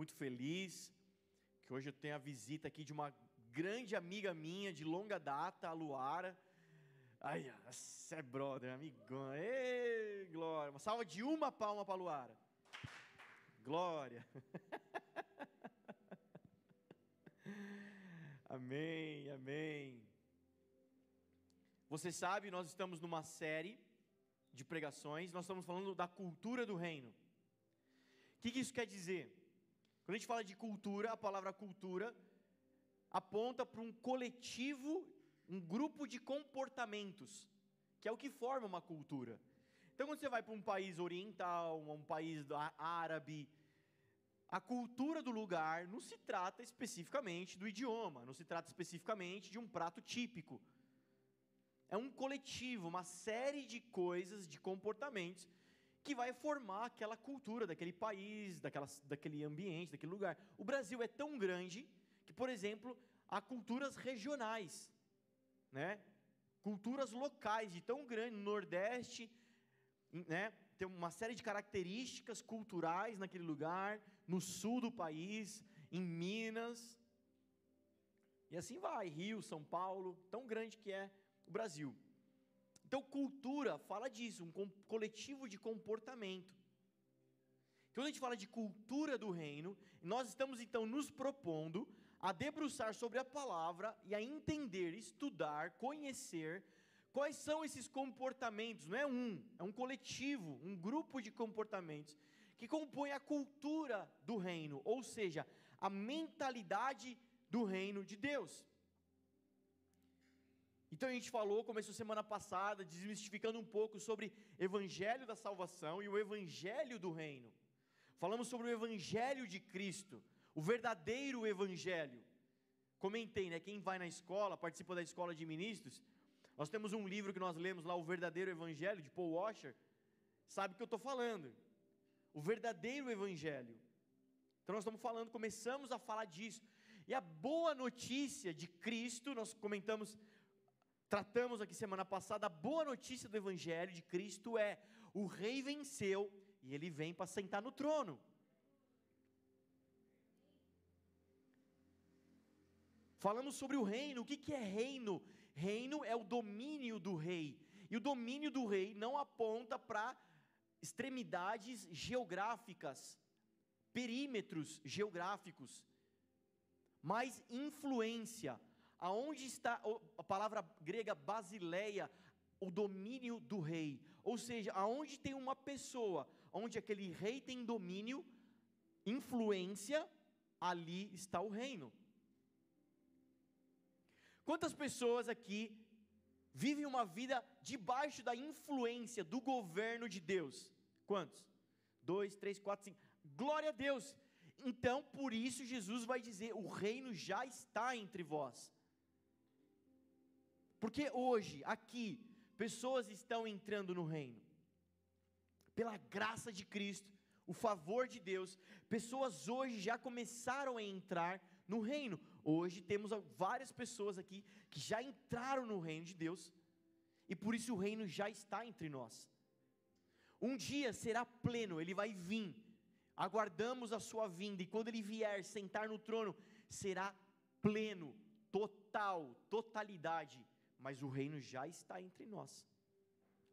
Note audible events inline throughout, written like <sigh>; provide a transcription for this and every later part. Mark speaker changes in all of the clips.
Speaker 1: muito feliz que hoje eu tenho a visita aqui de uma grande amiga minha de longa data, a Luara. Ai, é brother, amigão. Ei, glória. Uma salva de uma palma para a Luara. Glória. <laughs> amém, amém. Você sabe, nós estamos numa série de pregações, nós estamos falando da cultura do reino. O que isso quer dizer? Quando a gente fala de cultura, a palavra cultura aponta para um coletivo, um grupo de comportamentos, que é o que forma uma cultura. Então, quando você vai para um país oriental, um país árabe, a cultura do lugar não se trata especificamente do idioma, não se trata especificamente de um prato típico. É um coletivo, uma série de coisas, de comportamentos que vai formar aquela cultura daquele país, daquela, daquele ambiente, daquele lugar. O Brasil é tão grande que, por exemplo, há culturas regionais, né? culturas locais de tão grande, no Nordeste, né? tem uma série de características culturais naquele lugar, no sul do país, em Minas, e assim vai, Rio, São Paulo, tão grande que é o Brasil. Então, cultura fala disso, um coletivo de comportamento. Quando a gente fala de cultura do reino, nós estamos então nos propondo a debruçar sobre a palavra e a entender, estudar, conhecer quais são esses comportamentos. Não é um, é um coletivo, um grupo de comportamentos que compõe a cultura do reino, ou seja, a mentalidade do reino de Deus. Então a gente falou, começou semana passada, desmistificando um pouco sobre evangelho da salvação e o evangelho do reino. Falamos sobre o evangelho de Cristo, o verdadeiro evangelho. Comentei, né? Quem vai na escola, participa da escola de ministros, nós temos um livro que nós lemos lá, O Verdadeiro Evangelho, de Paul Washer, sabe o que eu estou falando. O verdadeiro Evangelho. Então nós estamos falando, começamos a falar disso. E a boa notícia de Cristo, nós comentamos tratamos aqui semana passada, a boa notícia do Evangelho de Cristo é: o rei venceu e ele vem para sentar no trono. Falamos sobre o reino, o que, que é reino? Reino é o domínio do rei, e o domínio do rei não aponta para extremidades geográficas, perímetros geográficos, mas influência aonde está a palavra grega basileia, o domínio do rei, ou seja, aonde tem uma pessoa, onde aquele rei tem domínio, influência, ali está o reino. Quantas pessoas aqui vivem uma vida debaixo da influência do governo de Deus? Quantos? Dois, três, quatro, cinco. Glória a Deus! Então, por isso, Jesus vai dizer: o reino já está entre vós. Porque hoje, aqui, pessoas estão entrando no reino. Pela graça de Cristo, o favor de Deus, pessoas hoje já começaram a entrar no reino. Hoje temos várias pessoas aqui que já entraram no reino de Deus, e por isso o reino já está entre nós. Um dia será pleno, ele vai vir. Aguardamos a sua vinda, e quando ele vier sentar no trono, será pleno, total, totalidade mas o reino já está entre nós.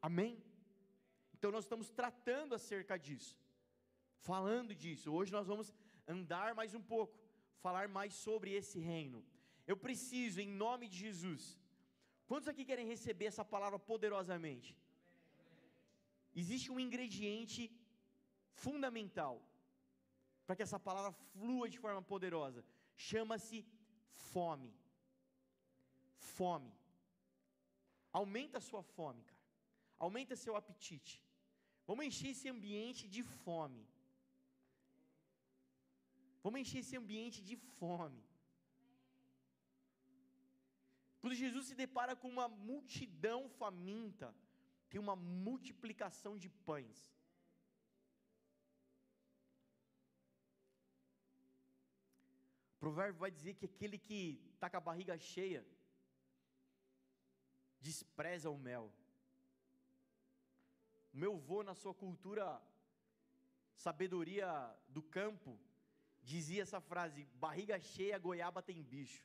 Speaker 1: Amém? Então nós estamos tratando acerca disso, falando disso. Hoje nós vamos andar mais um pouco, falar mais sobre esse reino. Eu preciso, em nome de Jesus. Quantos aqui querem receber essa palavra poderosamente? Existe um ingrediente fundamental para que essa palavra flua de forma poderosa. Chama-se fome. Fome. Aumenta a sua fome, cara. Aumenta seu apetite. Vamos encher esse ambiente de fome. Vamos encher esse ambiente de fome. Quando Jesus se depara com uma multidão faminta, tem uma multiplicação de pães. O provérbio vai dizer que aquele que está com a barriga cheia, despreza o mel. O meu vô, na sua cultura, sabedoria do campo, dizia essa frase: barriga cheia, goiaba tem bicho.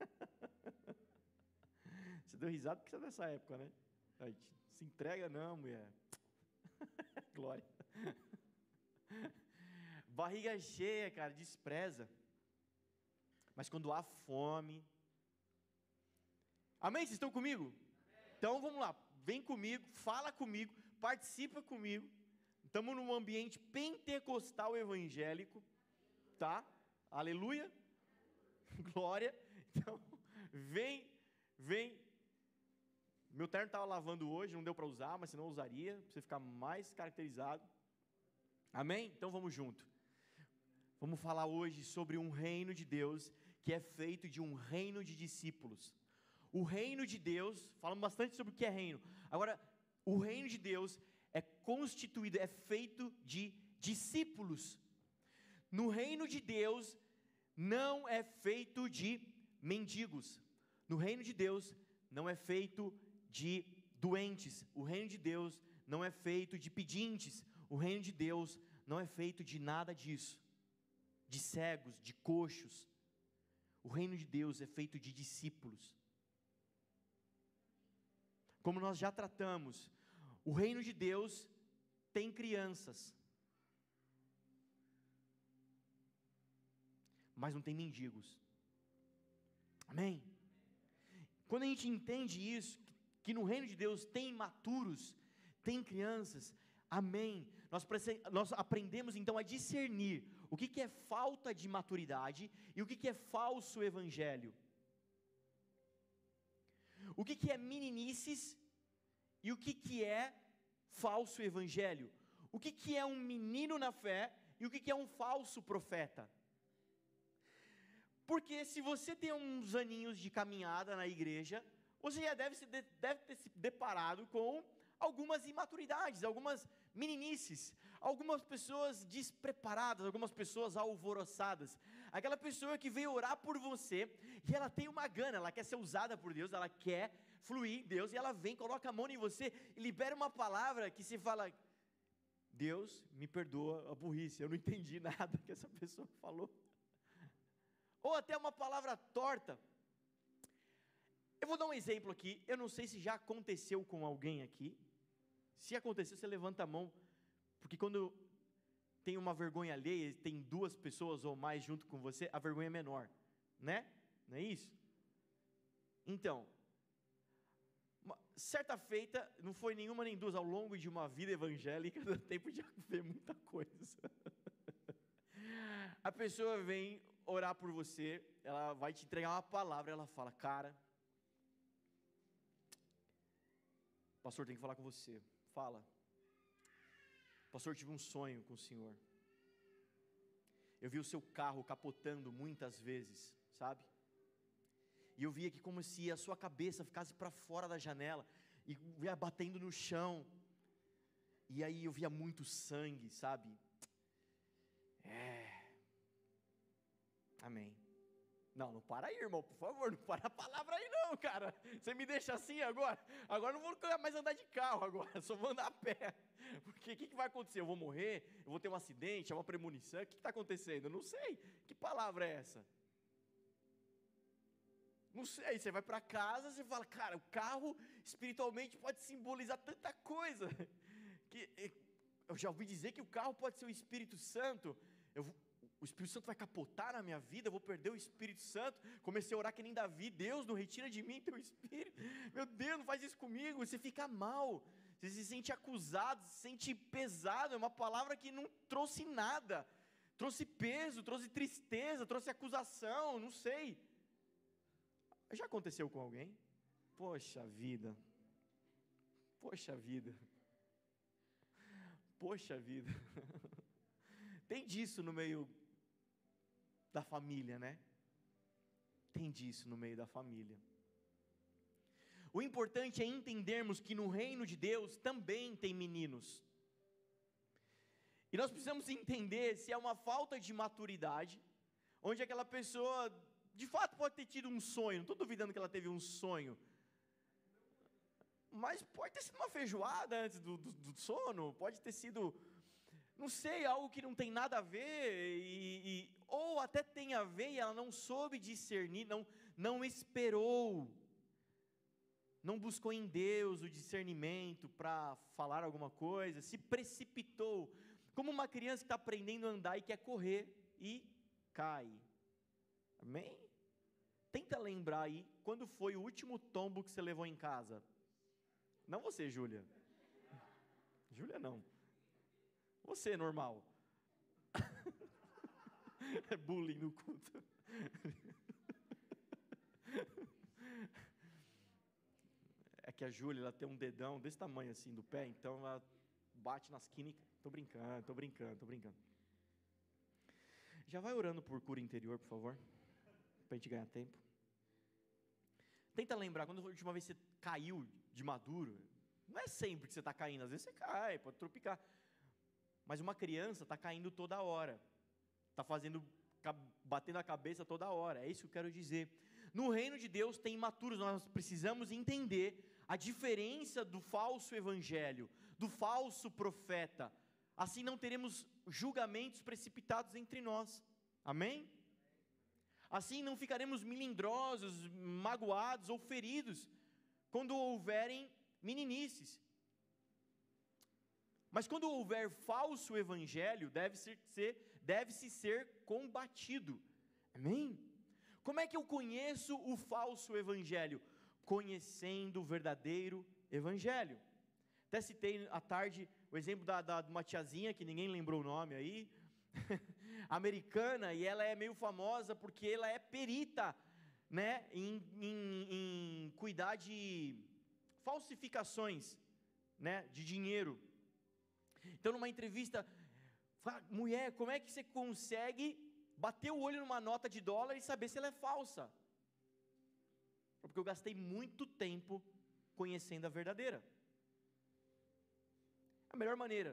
Speaker 1: <laughs> Você deu risada porque você é dessa época, né? Se entrega não, mulher. <laughs> Glória. <laughs> Barriga cheia, cara, despreza. Mas quando há fome. Amém? Vocês estão comigo? Então vamos lá. Vem comigo, fala comigo, participa comigo. Estamos num ambiente pentecostal evangélico, tá? Aleluia. <laughs> Glória. Então, vem, vem. Meu terno estava lavando hoje, não deu para usar, mas senão eu usaria, para você ficar mais caracterizado. Amém? Então vamos junto. Vamos falar hoje sobre um reino de Deus que é feito de um reino de discípulos. O reino de Deus, falamos bastante sobre o que é reino. Agora, o reino de Deus é constituído, é feito de discípulos. No reino de Deus não é feito de mendigos. No reino de Deus não é feito de doentes. O reino de Deus não é feito de pedintes. O reino de Deus não é feito de nada disso. De cegos, de coxos. O reino de Deus é feito de discípulos. Como nós já tratamos, o reino de Deus tem crianças. Mas não tem mendigos. Amém? Quando a gente entende isso, que no reino de Deus tem imaturos, tem crianças, amém. Nós, nós aprendemos então a discernir o que, que é falta de maturidade e o que, que é falso evangelho. O que, que é meninices e o que, que é falso evangelho. O que, que é um menino na fé e o que, que é um falso profeta. Porque se você tem uns aninhos de caminhada na igreja, você já deve, se, deve ter se deparado com algumas imaturidades, algumas meninices, algumas pessoas despreparadas, algumas pessoas alvoroçadas. Aquela pessoa que veio orar por você e ela tem uma gana, ela quer ser usada por Deus, ela quer fluir em Deus e ela vem, coloca a mão em você e libera uma palavra que se fala: Deus me perdoa a burrice, eu não entendi <laughs> nada que essa pessoa falou ou até uma palavra torta. Eu vou dar um exemplo aqui, eu não sei se já aconteceu com alguém aqui. Se aconteceu, você levanta a mão, porque quando tem uma vergonha alheia, tem duas pessoas ou mais junto com você, a vergonha é menor, né? Não é isso? Então, certa feita, não foi nenhuma nem duas, ao longo de uma vida evangélica, <laughs> dá tempo de ver muita coisa. <laughs> a pessoa vem orar por você, ela vai te entregar uma palavra, ela fala, cara, pastor tem que falar com você, fala, pastor tive um sonho com o senhor, eu vi o seu carro capotando muitas vezes, sabe? E eu via que como se a sua cabeça ficasse para fora da janela e ia batendo no chão. E aí eu via muito sangue, sabe? É, Amém. Não, não para aí, irmão, por favor, não para a palavra aí não, cara. Você me deixa assim agora? Agora não vou mais andar de carro agora, <laughs> só vou andar a pé. Porque o que, que, vai acontecer? Eu vou morrer? Eu vou ter um acidente? É uma premonição? O que está acontecendo? Eu não sei. Que palavra é essa? Não sei. Você vai para casa, você fala, cara, o carro espiritualmente pode simbolizar tanta coisa. Que eu já ouvi dizer que o carro pode ser o Espírito Santo. Eu, o Espírito Santo vai capotar na minha vida, eu vou perder o Espírito Santo. Comecei a orar que nem Davi, Deus, não retira de mim teu Espírito. Meu Deus, não faz isso comigo. Você fica mal, você se sente acusado, se sente pesado. É uma palavra que não trouxe nada. Trouxe peso, trouxe tristeza, trouxe acusação, não sei. Já aconteceu com alguém? Poxa vida. Poxa vida. Poxa vida. <laughs> Tem disso no meio da família, né? Tem disso no meio da família. O importante é entendermos que no reino de Deus também tem meninos. E nós precisamos entender se é uma falta de maturidade, onde aquela pessoa de fato pode ter tido um sonho, não estou duvidando que ela teve um sonho, mas pode ter sido uma feijoada antes do, do, do sono, pode ter sido não sei, algo que não tem nada a ver, e, e, ou até tem a ver e ela não soube discernir, não, não esperou, não buscou em Deus o discernimento para falar alguma coisa, se precipitou, como uma criança que está aprendendo a andar e quer correr e cai. Amém? Tenta lembrar aí, quando foi o último tombo que você levou em casa? Não você, Júlia. Júlia não. Você, normal. <laughs> é bullying no culto. É que a Júlia, ela tem um dedão desse tamanho assim do pé, então ela bate nas químicas. Tô brincando, tô brincando, tô brincando. Já vai orando por cura interior, por favor, para a gente ganhar tempo. Tenta lembrar, quando a última vez você caiu de maduro, não é sempre que você está caindo, às vezes você cai, pode tropicar. Mas uma criança está caindo toda hora, está fazendo, batendo a cabeça toda hora. É isso que eu quero dizer. No reino de Deus tem imaturos, nós precisamos entender a diferença do falso evangelho, do falso profeta. Assim não teremos julgamentos precipitados entre nós. Amém? Assim não ficaremos melindrosos, magoados ou feridos quando houverem meninices. Mas quando houver falso evangelho, deve-se ser, deve -se ser combatido. Amém? Como é que eu conheço o falso evangelho? Conhecendo o verdadeiro evangelho. Até citei à tarde o exemplo da, da, de uma tiazinha, que ninguém lembrou o nome aí, <laughs> americana, e ela é meio famosa porque ela é perita né, em, em, em cuidar de falsificações né, de dinheiro. Então, numa entrevista, mulher, como é que você consegue bater o olho numa nota de dólar e saber se ela é falsa? Porque eu gastei muito tempo conhecendo a verdadeira. A melhor maneira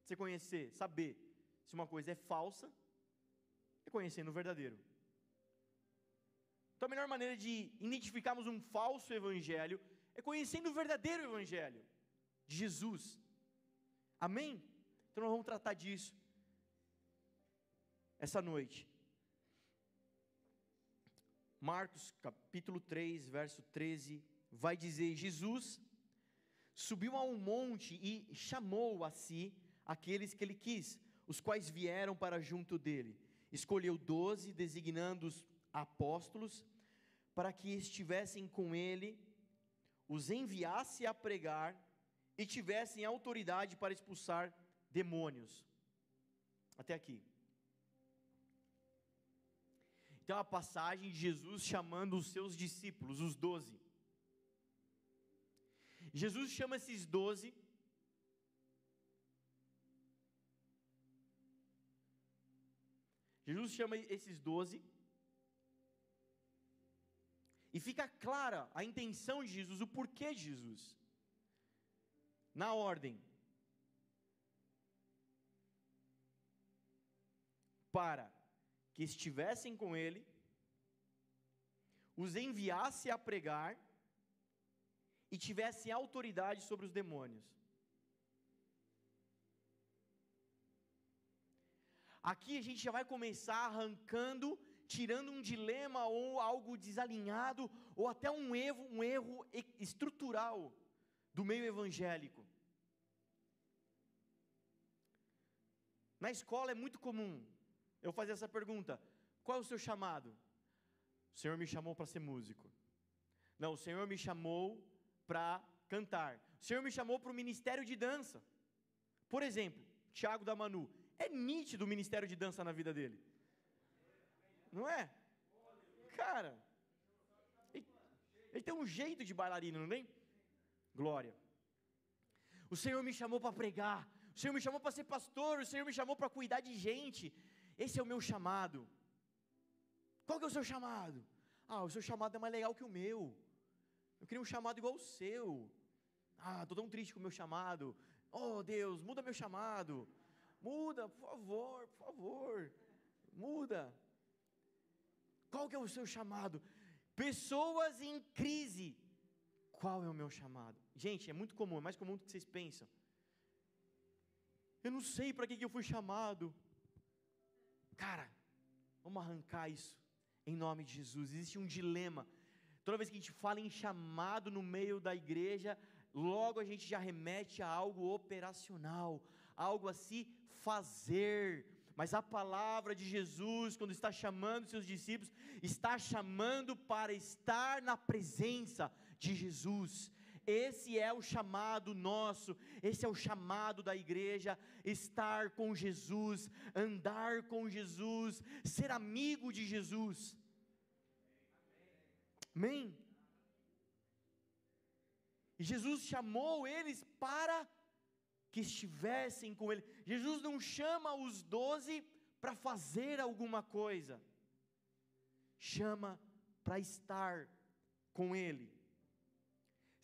Speaker 1: de você conhecer, saber se uma coisa é falsa, é conhecendo o verdadeiro. Então, a melhor maneira de identificarmos um falso evangelho é conhecendo o verdadeiro evangelho de Jesus. Amém? Então nós vamos tratar disso essa noite. Marcos capítulo 3, verso 13, vai dizer: Jesus subiu a um monte e chamou a si aqueles que ele quis, os quais vieram para junto dele. Escolheu doze, designando-os apóstolos, para que estivessem com ele, os enviasse a pregar e tivessem autoridade para expulsar demônios. Até aqui. Então a passagem de Jesus chamando os seus discípulos, os doze. Jesus chama esses doze. Jesus chama esses doze. E fica clara a intenção de Jesus, o porquê de Jesus na ordem. Para que estivessem com ele, os enviasse a pregar e tivessem autoridade sobre os demônios. Aqui a gente já vai começar arrancando, tirando um dilema ou algo desalinhado, ou até um erro, um erro estrutural do meio evangélico. Na escola é muito comum eu fazer essa pergunta: qual é o seu chamado? O Senhor me chamou para ser músico. Não, o Senhor me chamou para cantar. O Senhor me chamou para o ministério de dança. Por exemplo, Tiago da Manu. É nítido o ministério de dança na vida dele. Não é? Cara, ele, ele tem um jeito de bailarino, não tem? Glória. O Senhor me chamou para pregar. O Senhor me chamou para ser pastor. O Senhor me chamou para cuidar de gente. Esse é o meu chamado. Qual que é o seu chamado? Ah, o seu chamado é mais legal que o meu. Eu queria um chamado igual o seu. Ah, estou tão triste com o meu chamado. Oh, Deus, muda meu chamado. Muda, por favor, por favor. Muda. Qual que é o seu chamado? Pessoas em crise. Qual é o meu chamado? Gente, é muito comum, é mais comum do que vocês pensam. Eu não sei para que, que eu fui chamado. Cara, vamos arrancar isso em nome de Jesus. Existe um dilema. Toda vez que a gente fala em chamado no meio da igreja, logo a gente já remete a algo operacional, algo a se fazer. Mas a palavra de Jesus, quando está chamando seus discípulos, está chamando para estar na presença de Jesus. Esse é o chamado nosso, esse é o chamado da igreja: estar com Jesus, andar com Jesus, ser amigo de Jesus. Amém? E Jesus chamou eles para que estivessem com Ele. Jesus não chama os doze para fazer alguma coisa, chama para estar com Ele.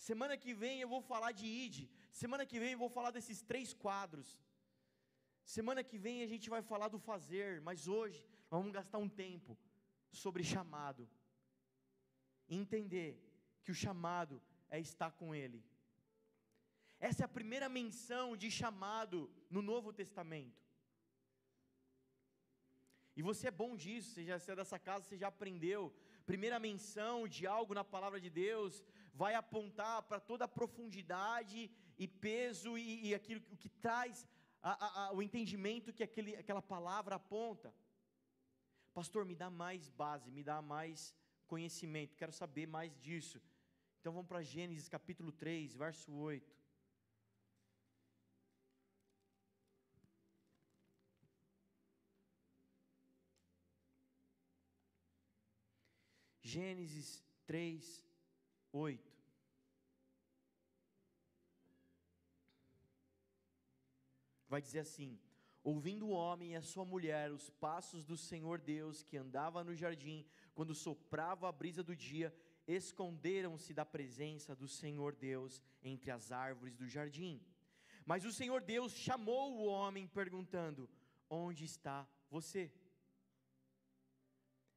Speaker 1: Semana que vem eu vou falar de ID. Semana que vem eu vou falar desses três quadros. Semana que vem a gente vai falar do fazer, mas hoje vamos gastar um tempo sobre chamado. Entender que o chamado é estar com Ele. Essa é a primeira menção de chamado no Novo Testamento. E você é bom disso, você já é dessa casa, você já aprendeu. Primeira menção de algo na palavra de Deus vai apontar para toda a profundidade e peso e, e aquilo que traz a, a, a, o entendimento que aquele, aquela palavra aponta. Pastor, me dá mais base, me dá mais conhecimento, quero saber mais disso. Então vamos para Gênesis capítulo 3, verso 8. Gênesis 3, 8. Vai dizer assim: Ouvindo o homem e a sua mulher os passos do Senhor Deus que andava no jardim, quando soprava a brisa do dia, esconderam-se da presença do Senhor Deus entre as árvores do jardim. Mas o Senhor Deus chamou o homem, perguntando: Onde está você?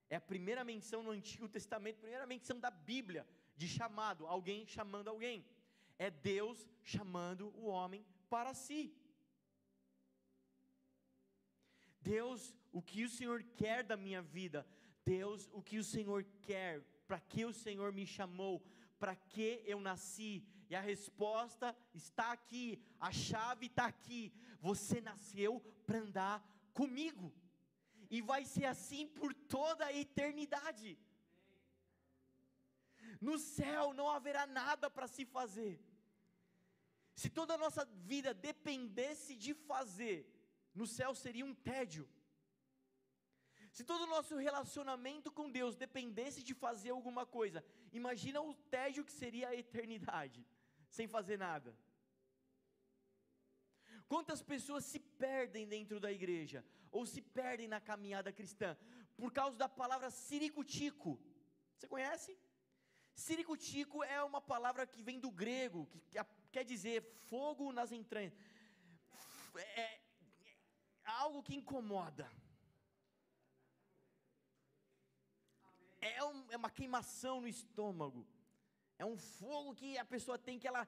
Speaker 1: É a primeira menção no Antigo Testamento, primeira menção da Bíblia de chamado, alguém chamando alguém. É Deus chamando o homem para si. Deus, o que o Senhor quer da minha vida? Deus, o que o Senhor quer para que o Senhor me chamou, para que eu nasci? E a resposta está aqui, a chave está aqui. Você nasceu para andar comigo, e vai ser assim por toda a eternidade. No céu não haverá nada para se fazer. Se toda a nossa vida dependesse de fazer, no céu seria um tédio. Se todo o nosso relacionamento com Deus dependesse de fazer alguma coisa, imagina o tédio que seria a eternidade, sem fazer nada. Quantas pessoas se perdem dentro da igreja, ou se perdem na caminhada cristã, por causa da palavra siricutico. Você conhece? Siricutico é uma palavra que vem do grego, que quer dizer fogo nas entranhas. É, é algo que incomoda. é, um, é uma queimação no estômago. É um fogo que a pessoa tem que ela.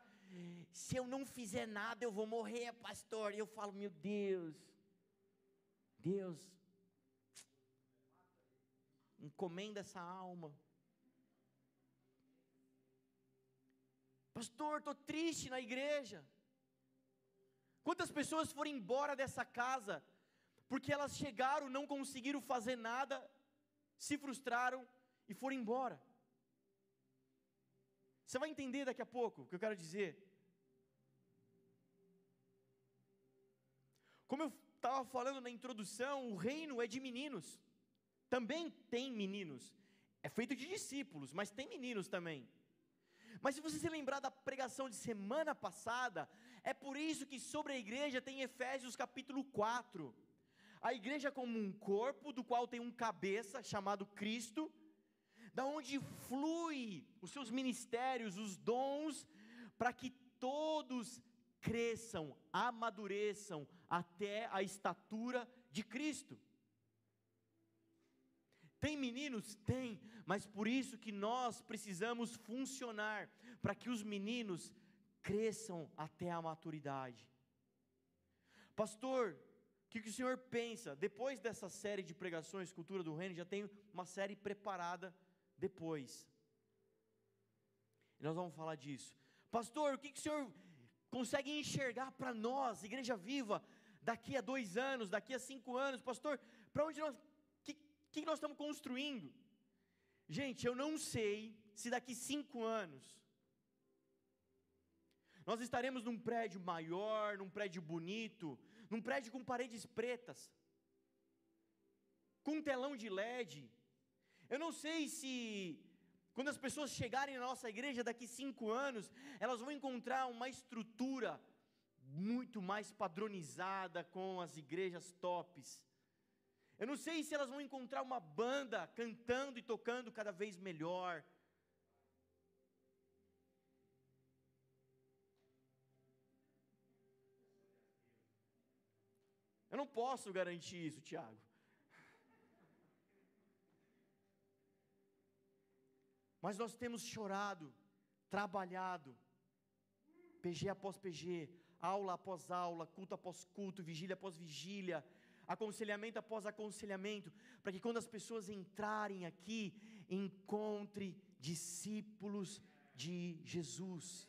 Speaker 1: Se eu não fizer nada, eu vou morrer, pastor. E eu falo, meu Deus, Deus, encomenda essa alma. Pastor, estou triste na igreja. Quantas pessoas foram embora dessa casa porque elas chegaram, não conseguiram fazer nada, se frustraram e foram embora. Você vai entender daqui a pouco o que eu quero dizer. Como eu estava falando na introdução, o reino é de meninos. Também tem meninos. É feito de discípulos, mas tem meninos também. Mas se você se lembrar da pregação de semana passada, é por isso que sobre a igreja tem Efésios capítulo 4. A igreja como um corpo, do qual tem um cabeça chamado Cristo, da onde flui os seus ministérios, os dons, para que todos cresçam, amadureçam até a estatura de Cristo. Tem meninos? Tem, mas por isso que nós precisamos funcionar para que os meninos cresçam até a maturidade. Pastor, o que, que, o senhor pensa? Depois dessa série de pregações, Cultura do Reino, já tem uma série preparada depois. E nós vamos falar disso. Pastor, o que, que o senhor consegue enxergar para nós, Igreja Viva, daqui a dois anos, daqui a cinco anos? Pastor, para onde nós. Que nós estamos construindo? Gente, eu não sei se daqui cinco anos nós estaremos num prédio maior, num prédio bonito, num prédio com paredes pretas, com um telão de LED. Eu não sei se, quando as pessoas chegarem na nossa igreja daqui cinco anos, elas vão encontrar uma estrutura muito mais padronizada com as igrejas tops. Eu não sei se elas vão encontrar uma banda cantando e tocando cada vez melhor. Eu não posso garantir isso, Tiago. Mas nós temos chorado, trabalhado, PG após PG, aula após aula, culto após culto, vigília após vigília, aconselhamento após aconselhamento, para que quando as pessoas entrarem aqui, encontre discípulos de Jesus.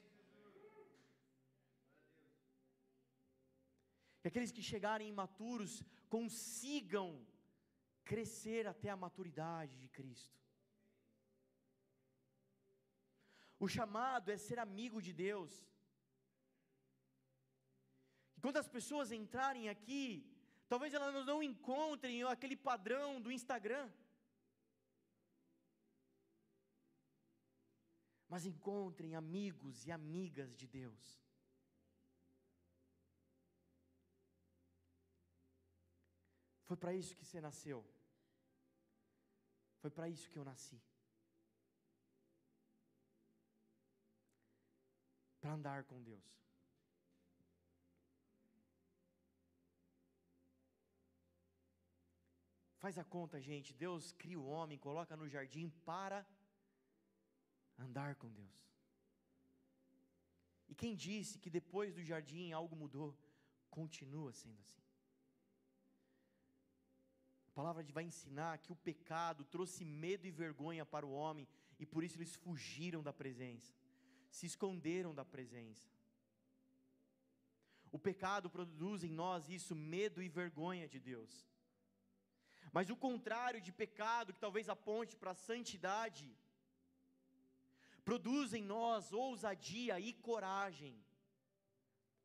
Speaker 1: que aqueles que chegarem imaturos consigam crescer até a maturidade de Cristo. O chamado é ser amigo de Deus. E quando as pessoas entrarem aqui, talvez elas não encontrem aquele padrão do Instagram. Mas encontrem amigos e amigas de Deus. Foi para isso que você nasceu. Foi para isso que eu nasci. Para andar com Deus. Faz a conta, gente. Deus cria o homem, coloca no jardim para andar com Deus. E quem disse que depois do jardim algo mudou, continua sendo assim palavra vai ensinar que o pecado trouxe medo e vergonha para o homem e por isso eles fugiram da presença, se esconderam da presença. O pecado produz em nós isso, medo e vergonha de Deus. Mas o contrário de pecado, que talvez aponte para a santidade, produz em nós ousadia e coragem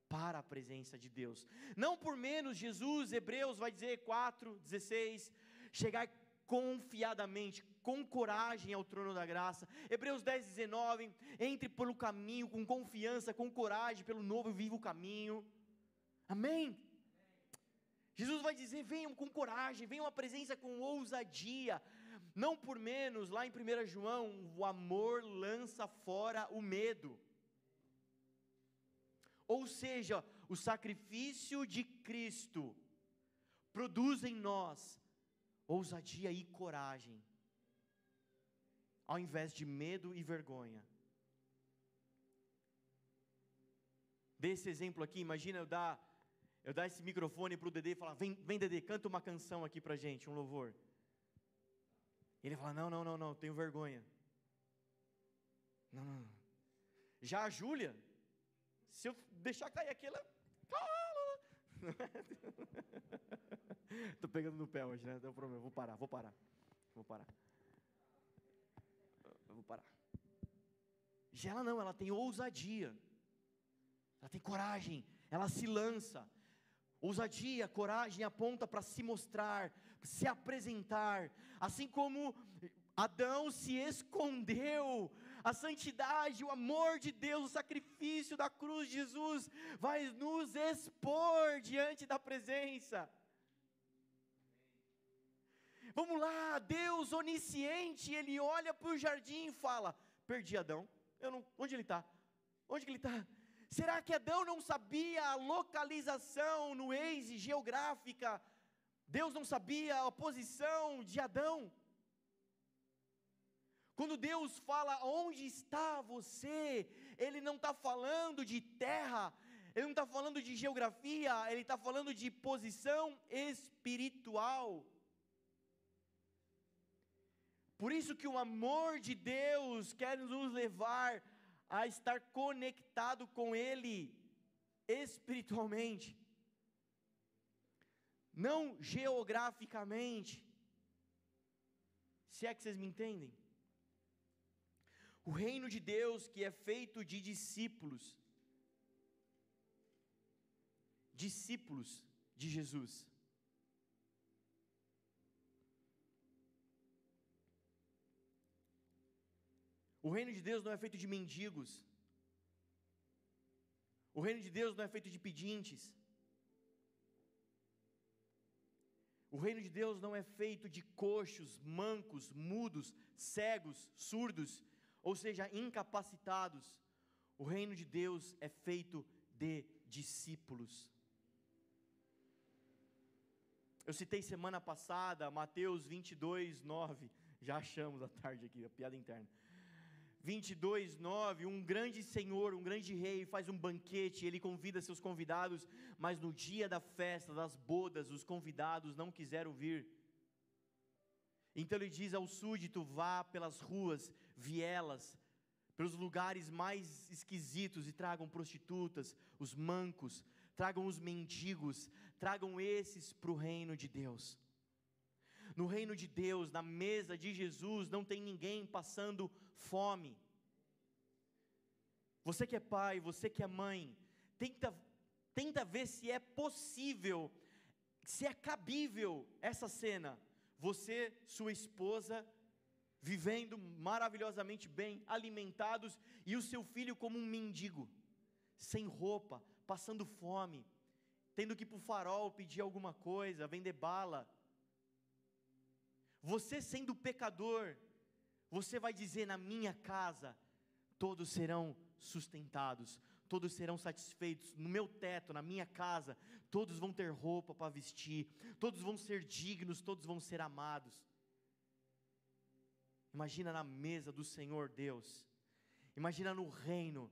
Speaker 1: para a presença de Deus. Não por menos, Jesus, Hebreus vai dizer 4, 16, chegar confiadamente, com coragem ao trono da graça. Hebreus 10, 19, entre pelo caminho com confiança, com coragem, pelo novo e vivo caminho. Amém? Jesus vai dizer: venham com coragem, venham à presença com ousadia. Não por menos, lá em 1 João, o amor lança fora o medo. Ou seja, o sacrifício de Cristo produz em nós ousadia e coragem, ao invés de medo e vergonha. Desse exemplo aqui, imagina eu dar, eu dar esse microfone para o Dedê e falar: vem, vem Dedê, canta uma canção aqui para gente, um louvor. Ele fala: não, não, não, não, tenho vergonha. Não, não, não. Já a Júlia, se eu deixar cair aquilo, Estou <laughs> pegando no pé hoje, né? Deu problema. Vou parar, vou parar. Vou parar. Vou parar. Já ela não, ela tem ousadia. Ela tem coragem. Ela se lança. Ousadia, coragem aponta para se mostrar, se apresentar. Assim como Adão se escondeu, a santidade, o amor de Deus, o sacrifício da cruz de Jesus vai nos expor diante da presença. Vamos lá, Deus onisciente, Ele olha para o jardim e fala: Perdi Adão, eu não, onde ele está? Onde que ele está? Será que Adão não sabia a localização no Waze geográfica? Deus não sabia a posição de Adão? Quando Deus fala onde está você, Ele não está falando de terra, Ele não está falando de geografia, ele está falando de posição espiritual. Por isso que o amor de Deus quer nos levar a estar conectado com Ele espiritualmente, não geograficamente. Se é que vocês me entendem? O reino de Deus que é feito de discípulos, discípulos de Jesus. O reino de Deus não é feito de mendigos. O reino de Deus não é feito de pedintes. O reino de Deus não é feito de coxos, mancos, mudos, cegos, surdos, ou seja, incapacitados. O reino de Deus é feito de discípulos. Eu citei semana passada Mateus 22, 9. Já achamos a tarde aqui, a piada interna. 22, 9, um grande senhor, um grande rei faz um banquete, ele convida seus convidados, mas no dia da festa, das bodas, os convidados não quiseram vir. Então ele diz ao súdito: vá pelas ruas, vielas, pelos lugares mais esquisitos e tragam prostitutas, os mancos, tragam os mendigos, tragam esses para o reino de Deus. No reino de Deus, na mesa de Jesus, não tem ninguém passando fome. Você que é pai, você que é mãe, tenta, tenta ver se é possível, se é cabível essa cena. Você, sua esposa, vivendo maravilhosamente bem, alimentados, e o seu filho como um mendigo, sem roupa, passando fome, tendo que ir para o farol pedir alguma coisa, vender bala. Você sendo pecador, você vai dizer: na minha casa, todos serão sustentados, todos serão satisfeitos. No meu teto, na minha casa, todos vão ter roupa para vestir, todos vão ser dignos, todos vão ser amados. Imagina na mesa do Senhor Deus, imagina no reino.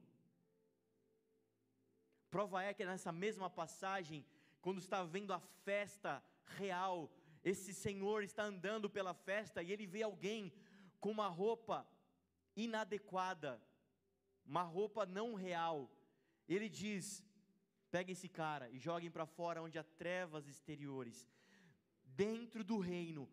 Speaker 1: Prova é que nessa mesma passagem, quando está vendo a festa real, esse Senhor está andando pela festa e ele vê alguém com uma roupa inadequada, uma roupa não real. Ele diz: peguem esse cara e joguem para fora onde há trevas exteriores. Dentro do reino,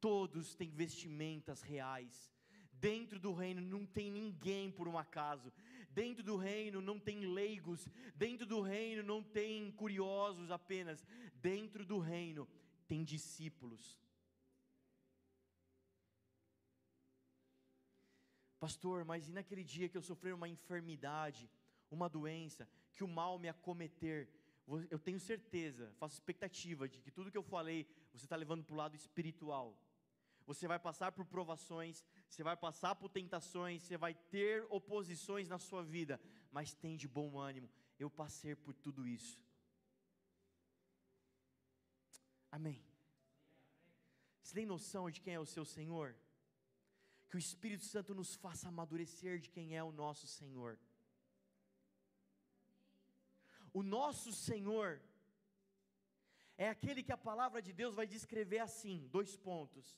Speaker 1: todos têm vestimentas reais. Dentro do reino não tem ninguém por um acaso. Dentro do reino não tem leigos. Dentro do reino não tem curiosos apenas. Dentro do reino tem discípulos. Pastor, mas e naquele dia que eu sofrer uma enfermidade, uma doença, que o mal me acometer? Eu tenho certeza, faço expectativa de que tudo que eu falei, você está levando para o lado espiritual. Você vai passar por provações, você vai passar por tentações, você vai ter oposições na sua vida, mas tem de bom ânimo. Eu passei por tudo isso. Amém. Você tem noção de quem é o seu Senhor? Que o Espírito Santo nos faça amadurecer de quem é o nosso Senhor. O nosso Senhor é aquele que a palavra de Deus vai descrever assim: dois pontos.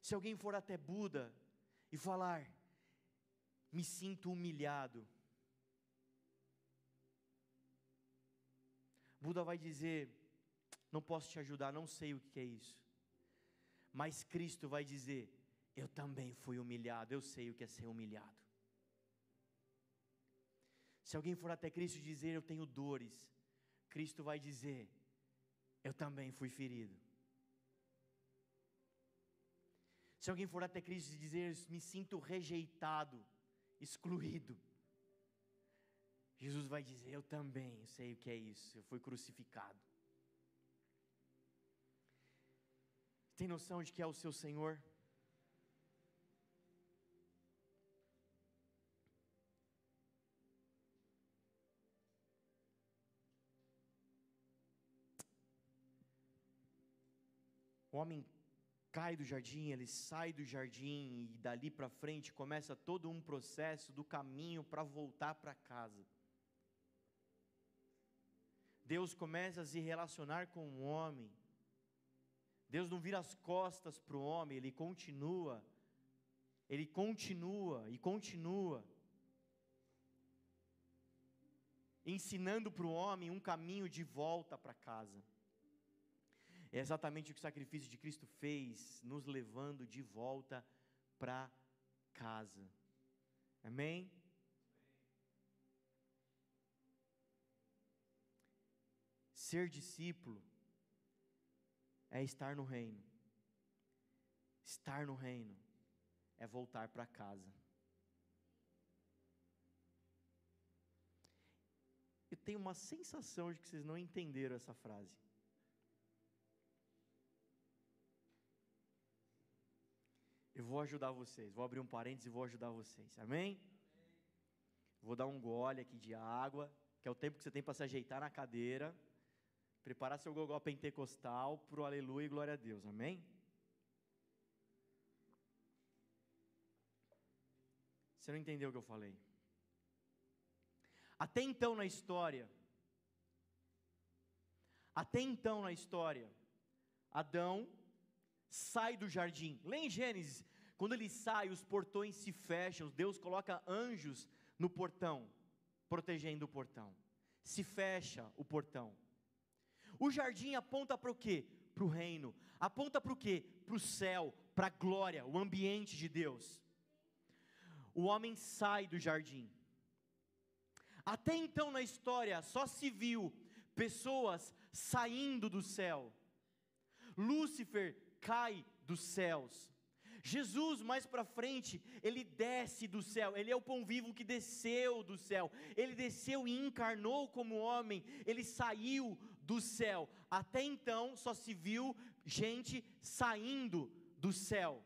Speaker 1: Se alguém for até Buda e falar, me sinto humilhado, Buda vai dizer, não posso te ajudar, não sei o que é isso. Mas Cristo vai dizer: Eu também fui humilhado, eu sei o que é ser humilhado. Se alguém for até Cristo dizer: Eu tenho dores, Cristo vai dizer: Eu também fui ferido. Se alguém for até Cristo dizer: Me sinto rejeitado, excluído, Jesus vai dizer: Eu também sei o que é isso, eu fui crucificado. Tem noção de que é o seu Senhor? O homem cai do jardim, ele sai do jardim e dali para frente começa todo um processo do caminho para voltar para casa. Deus começa a se relacionar com o homem. Deus não vira as costas para o homem, ele continua. Ele continua e continua ensinando para o homem um caminho de volta para casa. É exatamente o que o sacrifício de Cristo fez, nos levando de volta para casa. Amém? Ser discípulo é estar no reino. Estar no reino é voltar para casa. Eu tenho uma sensação de que vocês não entenderam essa frase. Eu vou ajudar vocês, vou abrir um parênteses e vou ajudar vocês, amém? Vou dar um gole aqui de água, que é o tempo que você tem para se ajeitar na cadeira, preparar seu gogó pentecostal para o aleluia e glória a Deus, amém? Você não entendeu o que eu falei? Até então na história, até então na história, Adão sai do jardim. Lê em Gênesis, quando ele sai, os portões se fecham, Deus coloca anjos no portão, protegendo o portão. Se fecha o portão. O jardim aponta para o quê? Para o reino. Aponta para o quê? Para o céu, para a glória, o ambiente de Deus. O homem sai do jardim. Até então na história só se viu pessoas saindo do céu. Lúcifer cai dos céus. Jesus, mais para frente, ele desce do céu, ele é o pão vivo que desceu do céu, ele desceu e encarnou como homem, ele saiu do céu. Até então só se viu gente saindo do céu.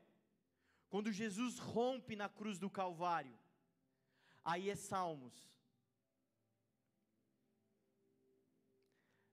Speaker 1: Quando Jesus rompe na cruz do Calvário, aí é Salmos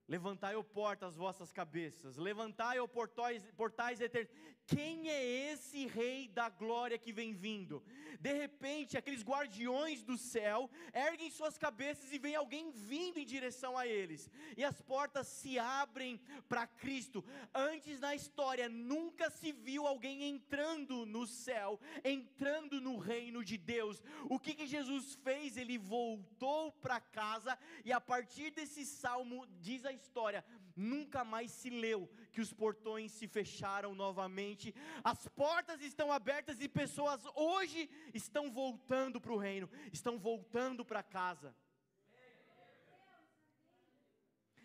Speaker 1: Levantai, ó porta, as vossas cabeças, levantai, ó portais, portais eternos. Quem é esse Rei da glória que vem vindo? De repente, aqueles guardiões do céu erguem suas cabeças e vem alguém vindo em direção a eles, e as portas se abrem para Cristo. Antes na história, nunca se viu alguém entrando no céu, entrando no reino de Deus. O que, que Jesus fez? Ele voltou para casa, e a partir desse salmo, diz a história, nunca mais se leu que os portões se fecharam novamente, as portas estão abertas e pessoas hoje estão voltando para o reino, estão voltando para casa.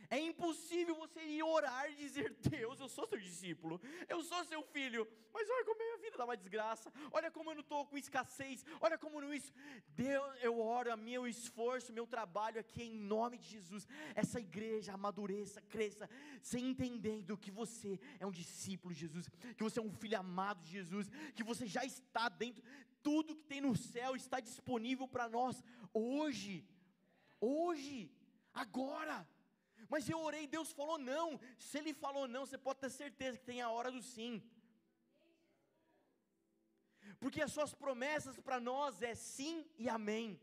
Speaker 1: É impossível você ir orar e dizer: Deus, eu sou seu discípulo, eu sou seu filho, mas olha como a minha vida dá uma desgraça, olha como eu não estou com escassez, olha como não isso. Deus, eu oro, a meu esforço, meu trabalho aqui em nome de Jesus. Essa igreja amadureça, cresça, sem entendendo que você é um discípulo de Jesus, que você é um filho amado de Jesus, que você já está dentro, tudo que tem no céu está disponível para nós hoje. Hoje, agora. Mas eu orei, Deus falou não. Se Ele falou não, você pode ter certeza que tem a hora do sim. Porque as suas promessas para nós é sim e amém.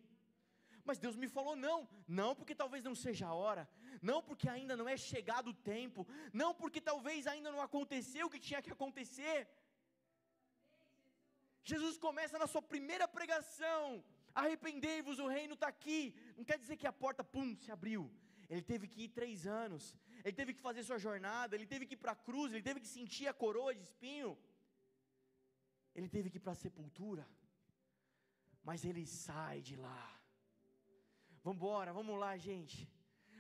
Speaker 1: Mas Deus me falou não, não porque talvez não seja a hora, não porque ainda não é chegado o tempo, não porque talvez ainda não aconteceu o que tinha que acontecer. Jesus começa na sua primeira pregação: arrependei-vos, o reino está aqui. Não quer dizer que a porta, pum, se abriu ele teve que ir três anos, ele teve que fazer sua jornada, ele teve que ir para a cruz, ele teve que sentir a coroa de espinho, ele teve que ir para a sepultura, mas ele sai de lá. Vamos embora, vamos lá, gente.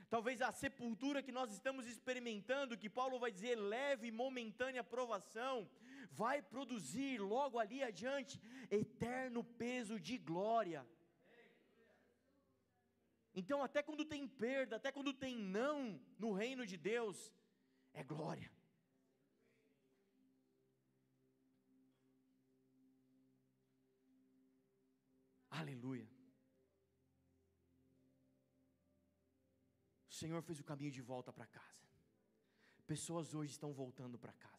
Speaker 1: Talvez a sepultura que nós estamos experimentando, que Paulo vai dizer leve e momentânea provação, vai produzir logo ali adiante eterno peso de glória. Então, até quando tem perda, até quando tem não no reino de Deus, é glória. Aleluia. O Senhor fez o caminho de volta para casa. Pessoas hoje estão voltando para casa.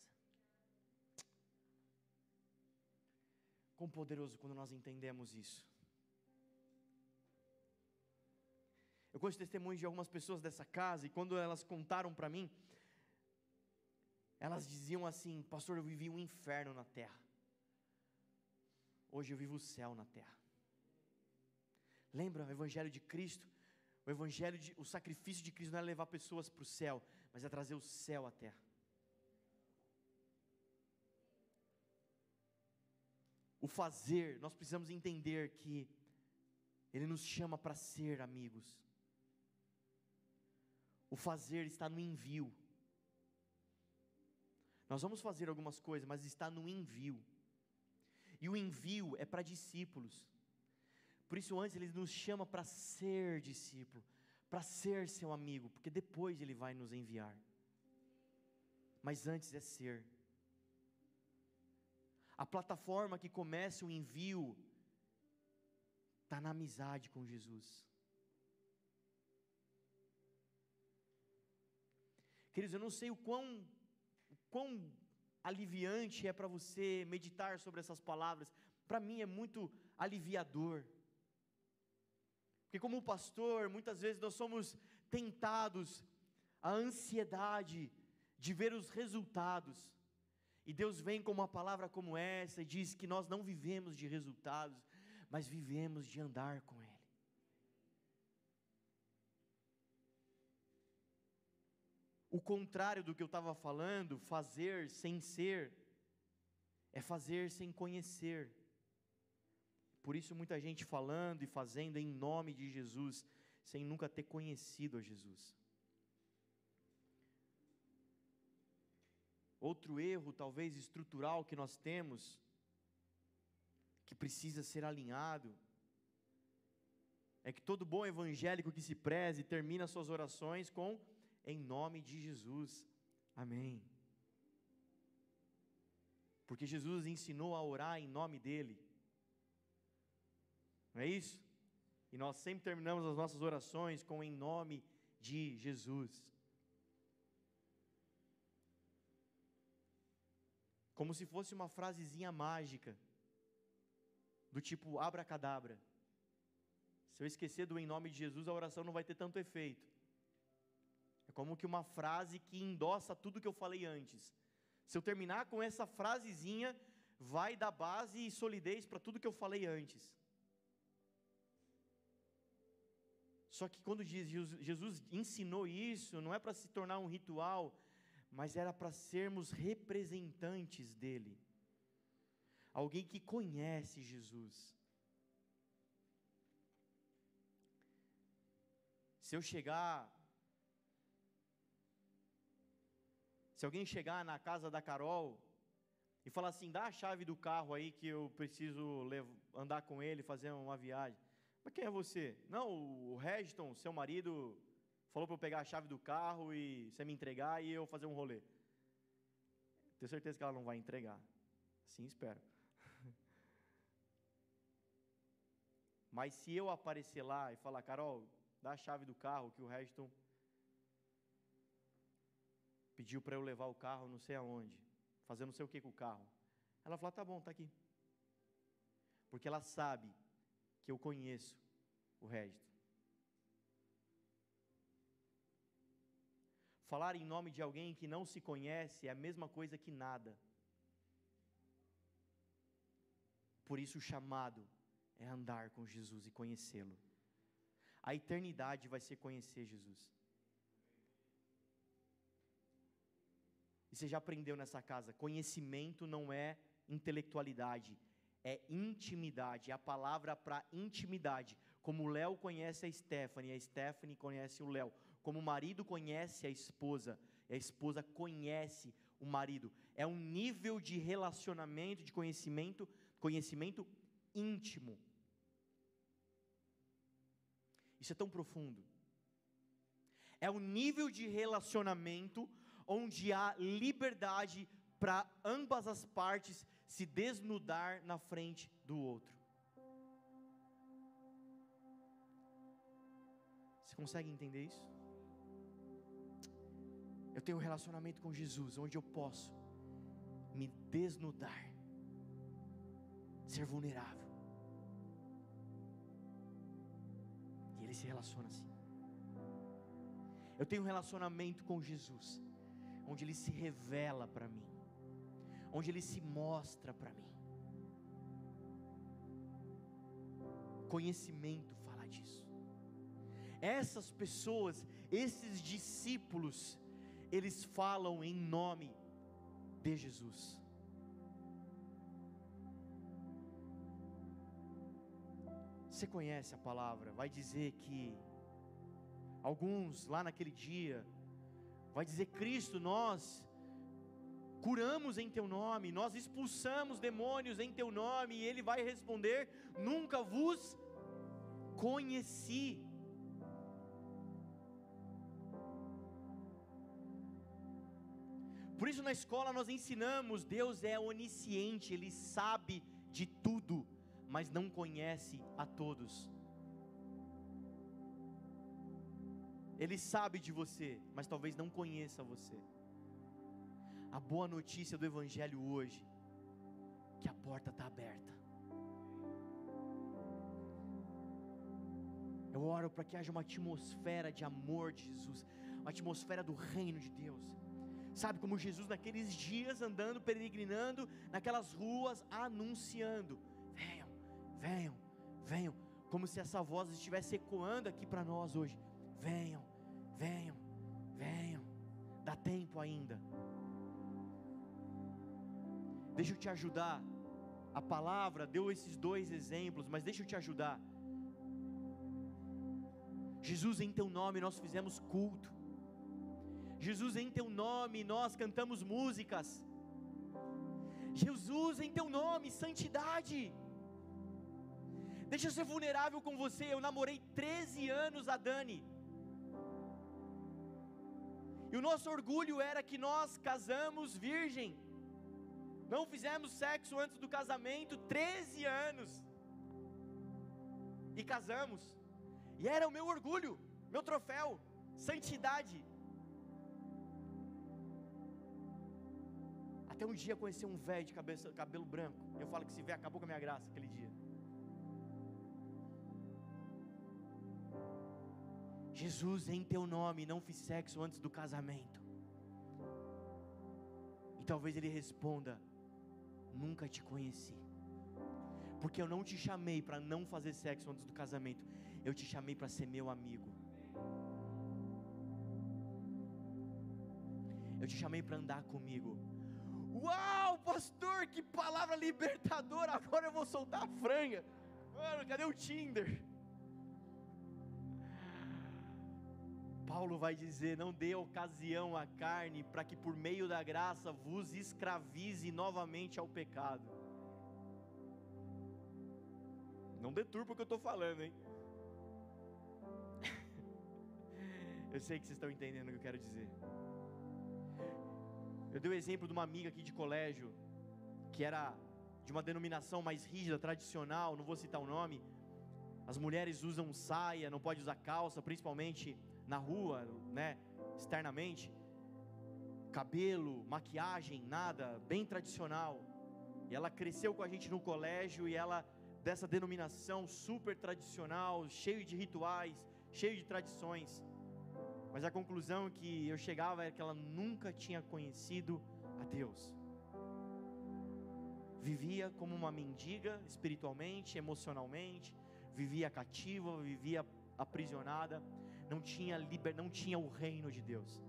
Speaker 1: Quão poderoso quando nós entendemos isso. Eu conheço testemunhos de algumas pessoas dessa casa e quando elas contaram para mim, elas diziam assim: Pastor, eu vivi um inferno na terra. Hoje eu vivo o céu na terra. Lembra o Evangelho de Cristo? O Evangelho, de, o sacrifício de Cristo não é levar pessoas para o céu, mas é trazer o céu à terra. O fazer, nós precisamos entender que Ele nos chama para ser amigos. O fazer está no envio. Nós vamos fazer algumas coisas, mas está no envio. E o envio é para discípulos. Por isso, antes ele nos chama para ser discípulo, para ser seu amigo, porque depois ele vai nos enviar. Mas antes é ser. A plataforma que começa o envio está na amizade com Jesus. Queridos, eu não sei o quão, o quão aliviante é para você meditar sobre essas palavras. Para mim é muito aliviador. Porque, como pastor, muitas vezes nós somos tentados a ansiedade de ver os resultados. E Deus vem com uma palavra como essa e diz que nós não vivemos de resultados, mas vivemos de andar com Ele. O contrário do que eu estava falando, fazer sem ser, é fazer sem conhecer. Por isso, muita gente falando e fazendo em nome de Jesus, sem nunca ter conhecido a Jesus. Outro erro, talvez estrutural, que nós temos, que precisa ser alinhado, é que todo bom evangélico que se preze termina suas orações com em nome de Jesus. Amém. Porque Jesus ensinou a orar em nome dEle. Não é isso? E nós sempre terminamos as nossas orações com em nome de Jesus. como se fosse uma frasezinha mágica, do tipo abracadabra. Se eu esquecer do em nome de Jesus, a oração não vai ter tanto efeito. Como que uma frase que endossa tudo que eu falei antes. Se eu terminar com essa frasezinha, vai dar base e solidez para tudo que eu falei antes. Só que quando Jesus ensinou isso, não é para se tornar um ritual, mas era para sermos representantes dele. Alguém que conhece Jesus. Se eu chegar Se alguém chegar na casa da Carol e falar assim, dá a chave do carro aí que eu preciso levar, andar com ele, fazer uma viagem. Mas quem é você? Não, o Regiton, seu marido, falou para eu pegar a chave do carro e você me entregar e eu fazer um rolê. Tenho certeza que ela não vai entregar. Sim, espero. <laughs> Mas se eu aparecer lá e falar, Carol, dá a chave do carro que o Reston pediu para eu levar o carro não sei aonde, fazer não sei o que com o carro. Ela falou, tá bom, tá aqui. Porque ela sabe que eu conheço o Registro. Falar em nome de alguém que não se conhece é a mesma coisa que nada. Por isso, o chamado é andar com Jesus e conhecê-lo. A eternidade vai ser conhecer Jesus. Você já aprendeu nessa casa: conhecimento não é intelectualidade, é intimidade. É a palavra para intimidade. Como o Léo conhece a Stephanie, a Stephanie conhece o Léo como o marido conhece a esposa, a esposa conhece o marido. É um nível de relacionamento, de conhecimento, conhecimento íntimo. Isso é tão profundo. É um nível de relacionamento onde há liberdade para ambas as partes se desnudar na frente do outro. Você consegue entender isso? Eu tenho um relacionamento com Jesus, onde eu posso me desnudar. ser vulnerável. E ele se relaciona assim. Eu tenho um relacionamento com Jesus, onde ele se revela para mim, onde ele se mostra para mim. Conhecimento fala disso. Essas pessoas, esses discípulos, eles falam em nome de Jesus. Você conhece a palavra, vai dizer que alguns lá naquele dia vai dizer Cristo, nós curamos em teu nome, nós expulsamos demônios em teu nome, e ele vai responder: nunca vos conheci. Por isso na escola nós ensinamos, Deus é onisciente, ele sabe de tudo, mas não conhece a todos. Ele sabe de você, mas talvez não conheça você. A boa notícia do Evangelho hoje, que a porta está aberta. Eu oro para que haja uma atmosfera de amor de Jesus, uma atmosfera do reino de Deus. Sabe como Jesus naqueles dias andando, peregrinando naquelas ruas, anunciando: venham, venham, venham, como se essa voz estivesse ecoando aqui para nós hoje. Venham, venham, venham, dá tempo ainda. Deixa eu te ajudar. A palavra deu esses dois exemplos, mas deixa eu te ajudar. Jesus, em teu nome nós fizemos culto. Jesus, em teu nome nós cantamos músicas. Jesus, em teu nome, santidade. Deixa eu ser vulnerável com você. Eu namorei 13 anos a Dani. E o nosso orgulho era que nós casamos virgem. Não fizemos sexo antes do casamento, 13 anos. E casamos. E era o meu orgulho, meu troféu, santidade. Até um dia conheci um velho de cabeça, cabelo branco. Eu falo que esse velho acabou com a minha graça aquele dia. Jesus, em teu nome, não fiz sexo antes do casamento. E talvez ele responda: Nunca te conheci. Porque eu não te chamei para não fazer sexo antes do casamento. Eu te chamei para ser meu amigo. Eu te chamei para andar comigo. Uau, pastor, que palavra libertadora! Agora eu vou soltar a franga. Mano, cadê o Tinder? Paulo vai dizer: Não dê ocasião à carne, para que por meio da graça vos escravize novamente ao pecado. Não deturpa o que eu estou falando, hein? <laughs> eu sei que vocês estão entendendo o que eu quero dizer. Eu dei o exemplo de uma amiga aqui de colégio, que era de uma denominação mais rígida, tradicional, não vou citar o nome. As mulheres usam saia, não pode usar calça, principalmente na rua, né, externamente. Cabelo, maquiagem, nada, bem tradicional. E ela cresceu com a gente no colégio e ela dessa denominação super tradicional, cheio de rituais, cheio de tradições. Mas a conclusão que eu chegava era que ela nunca tinha conhecido a Deus. Vivia como uma mendiga espiritualmente, emocionalmente, vivia cativa, vivia aprisionada não tinha liber, não tinha o reino de Deus.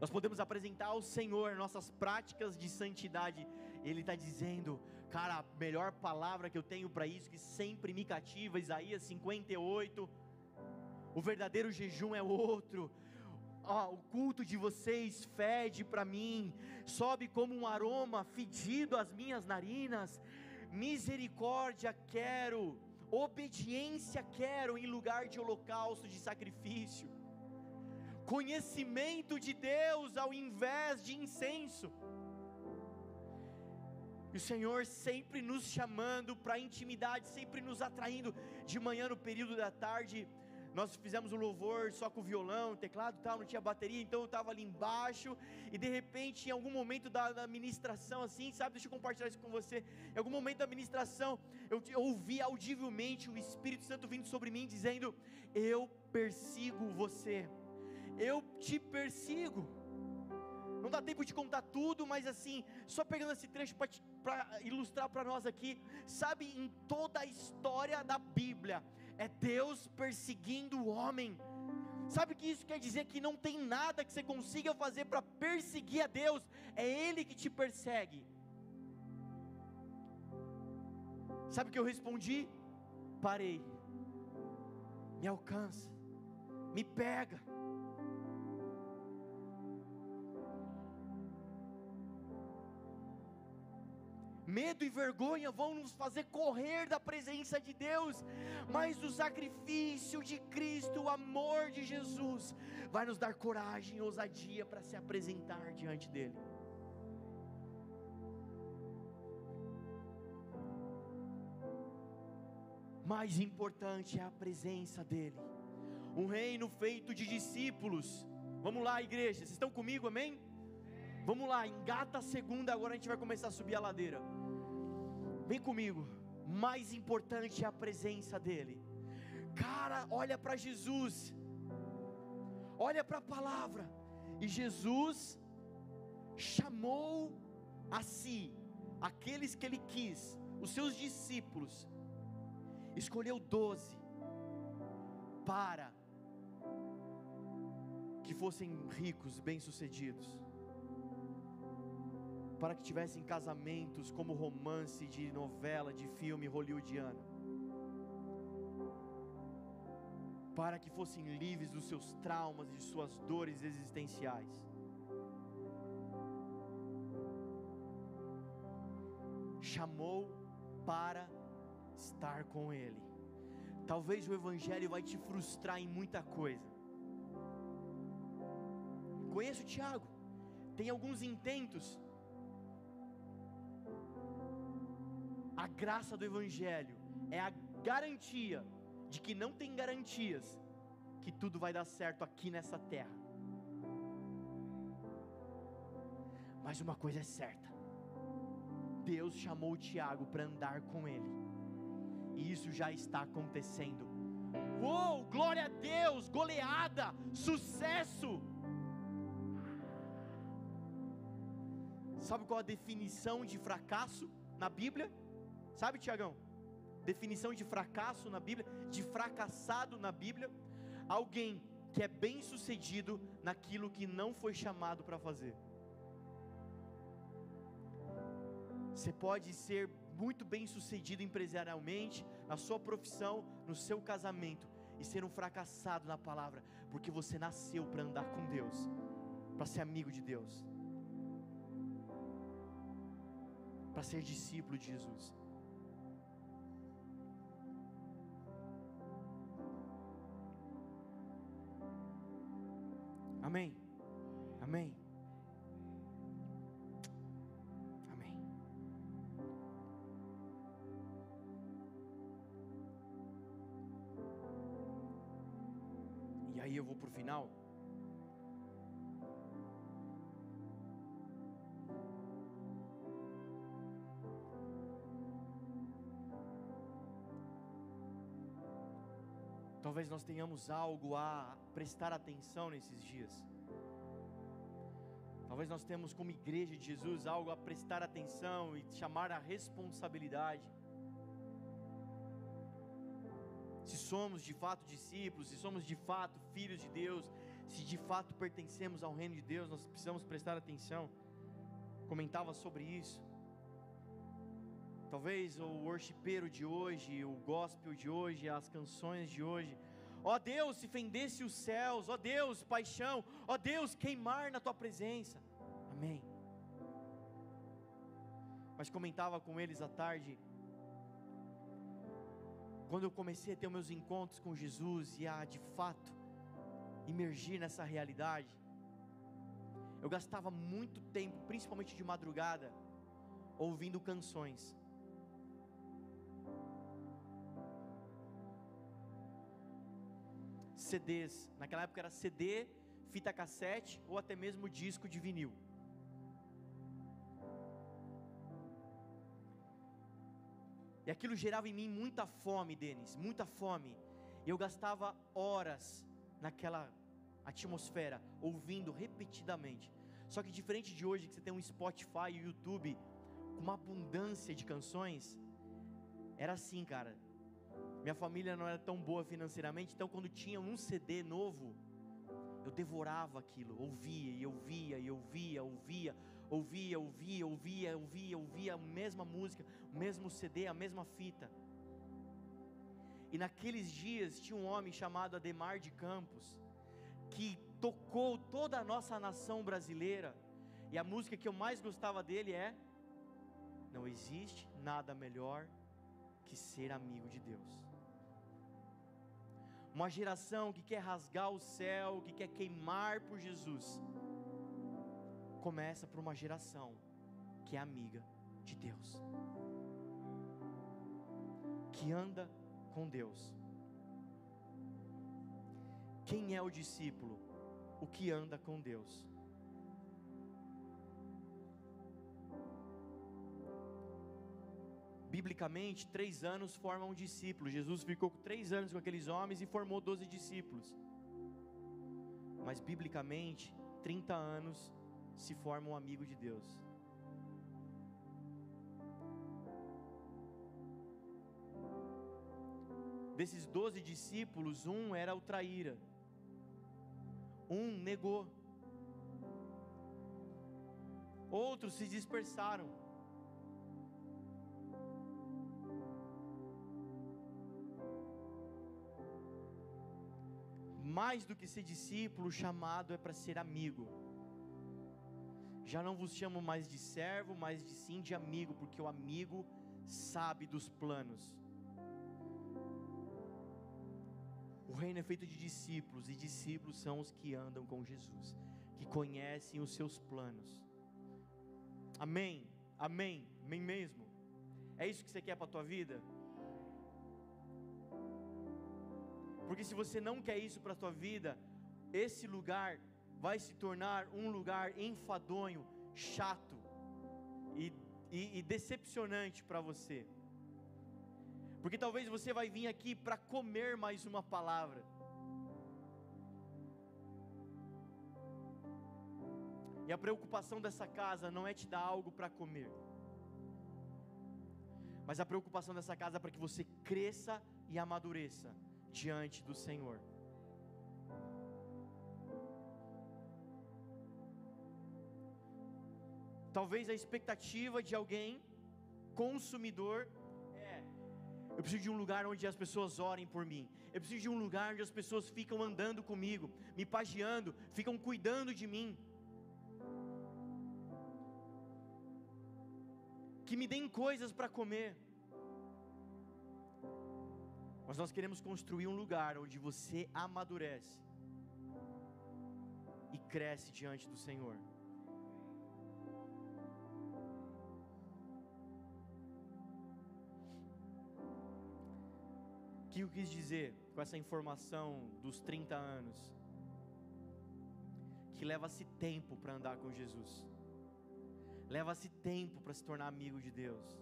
Speaker 1: Nós podemos apresentar ao Senhor nossas práticas de santidade. Ele está dizendo, cara, a melhor palavra que eu tenho para isso, que sempre me cativa, Isaías 58. O verdadeiro jejum é outro. Oh, o culto de vocês fede para mim, sobe como um aroma fedido às minhas narinas. Misericórdia quero obediência quero em lugar de holocausto, de sacrifício, conhecimento de Deus ao invés de incenso. E o Senhor sempre nos chamando para intimidade, sempre nos atraindo de manhã no período da tarde. Nós fizemos um louvor só com violão, teclado e tal, não tinha bateria, então eu estava ali embaixo, e de repente, em algum momento da, da ministração, assim, sabe, deixa eu compartilhar isso com você. Em algum momento da ministração, eu, eu ouvi audivelmente o Espírito Santo vindo sobre mim, dizendo: Eu persigo você, eu te persigo. Não dá tempo de contar tudo, mas assim, só pegando esse trecho para ilustrar para nós aqui, sabe, em toda a história da Bíblia, é Deus perseguindo o homem. Sabe o que isso quer dizer? Que não tem nada que você consiga fazer para perseguir a Deus, é Ele que te persegue. Sabe o que eu respondi? Parei, me alcança, me pega. Medo e vergonha vão nos fazer correr da presença de Deus, mas o sacrifício de Cristo, o amor de Jesus, vai nos dar coragem e ousadia para se apresentar diante dEle. Mais importante é a presença dEle, um reino feito de discípulos. Vamos lá, igreja, vocês estão comigo, amém? Vamos lá, engata a segunda, agora a gente vai começar a subir a ladeira. Vem comigo. Mais importante é a presença dEle. Cara, olha para Jesus. Olha para a palavra. E Jesus chamou a si aqueles que ele quis, os seus discípulos. Escolheu doze para que fossem ricos, bem-sucedidos para que tivessem casamentos como romance de novela, de filme hollywoodiano, para que fossem livres dos seus traumas e de suas dores existenciais. Chamou para estar com Ele. Talvez o Evangelho vai te frustrar em muita coisa. Conheço o Tiago, tem alguns intentos A graça do Evangelho é a garantia de que não tem garantias que tudo vai dar certo aqui nessa terra. Mas uma coisa é certa: Deus chamou Tiago para andar com ele, e isso já está acontecendo. Uou, glória a Deus, goleada, sucesso. Sabe qual a definição de fracasso na Bíblia? Sabe, Tiagão? Definição de fracasso na Bíblia, de fracassado na Bíblia, alguém que é bem sucedido naquilo que não foi chamado para fazer. Você pode ser muito bem sucedido empresarialmente, na sua profissão, no seu casamento, e ser um fracassado na palavra, porque você nasceu para andar com Deus, para ser amigo de Deus, para ser discípulo de Jesus. Amém. Amém. Amém. E aí eu vou para o final. Talvez nós tenhamos algo a prestar atenção nesses dias. Talvez nós temos como igreja de Jesus algo a prestar atenção e chamar a responsabilidade. Se somos de fato discípulos, se somos de fato filhos de Deus, se de fato pertencemos ao reino de Deus, nós precisamos prestar atenção. Comentava sobre isso. Talvez o worshipeiro de hoje, o gospel de hoje, as canções de hoje, ó Deus, se fendesse os céus, ó Deus, paixão, ó Deus, queimar na tua presença. Amém. Mas comentava com eles à tarde, quando eu comecei a ter meus encontros com Jesus e a de fato imergir nessa realidade, eu gastava muito tempo, principalmente de madrugada, ouvindo canções. CDs. Naquela época era CD, fita cassete ou até mesmo disco de vinil. E aquilo gerava em mim muita fome, Denis, muita fome. E eu gastava horas naquela atmosfera, ouvindo repetidamente. Só que diferente de hoje, que você tem um Spotify e YouTube com uma abundância de canções, era assim, cara. Minha família não era tão boa financeiramente, então quando tinha um CD novo, eu devorava aquilo, ouvia e ouvia e ouvia, ouvia, ouvia, ouvia, ouvia, ouvia, ouvia a mesma música, o mesmo CD, a mesma fita. E naqueles dias tinha um homem chamado Ademar de Campos, que tocou toda a nossa nação brasileira, e a música que eu mais gostava dele é: Não existe nada melhor que ser amigo de Deus. Uma geração que quer rasgar o céu, que quer queimar por Jesus, começa por uma geração que é amiga de Deus, que anda com Deus. Quem é o discípulo? O que anda com Deus. Biblicamente, três anos formam um discípulo. Jesus ficou três anos com aqueles homens e formou doze discípulos. Mas, biblicamente, 30 anos se forma um amigo de Deus. Desses doze discípulos, um era o traíra, um negou, outros se dispersaram. Mais do que ser discípulo, chamado é para ser amigo. Já não vos chamo mais de servo, mas de sim de amigo, porque o amigo sabe dos planos. O reino é feito de discípulos, e discípulos são os que andam com Jesus, que conhecem os seus planos. Amém, amém, amém mesmo. É isso que você quer para a tua vida? Porque se você não quer isso para a tua vida, esse lugar vai se tornar um lugar enfadonho, chato e, e, e decepcionante para você. Porque talvez você vai vir aqui para comer mais uma palavra. E a preocupação dessa casa não é te dar algo para comer. Mas a preocupação dessa casa é para que você cresça e amadureça diante do Senhor. Talvez a expectativa de alguém consumidor é: eu preciso de um lugar onde as pessoas orem por mim. Eu preciso de um lugar onde as pessoas ficam andando comigo, me pagiando, ficam cuidando de mim. Que me deem coisas para comer. Mas nós queremos construir um lugar onde você amadurece e cresce diante do Senhor. O que eu quis dizer com essa informação dos 30 anos? Que leva-se tempo para andar com Jesus, leva-se tempo para se tornar amigo de Deus,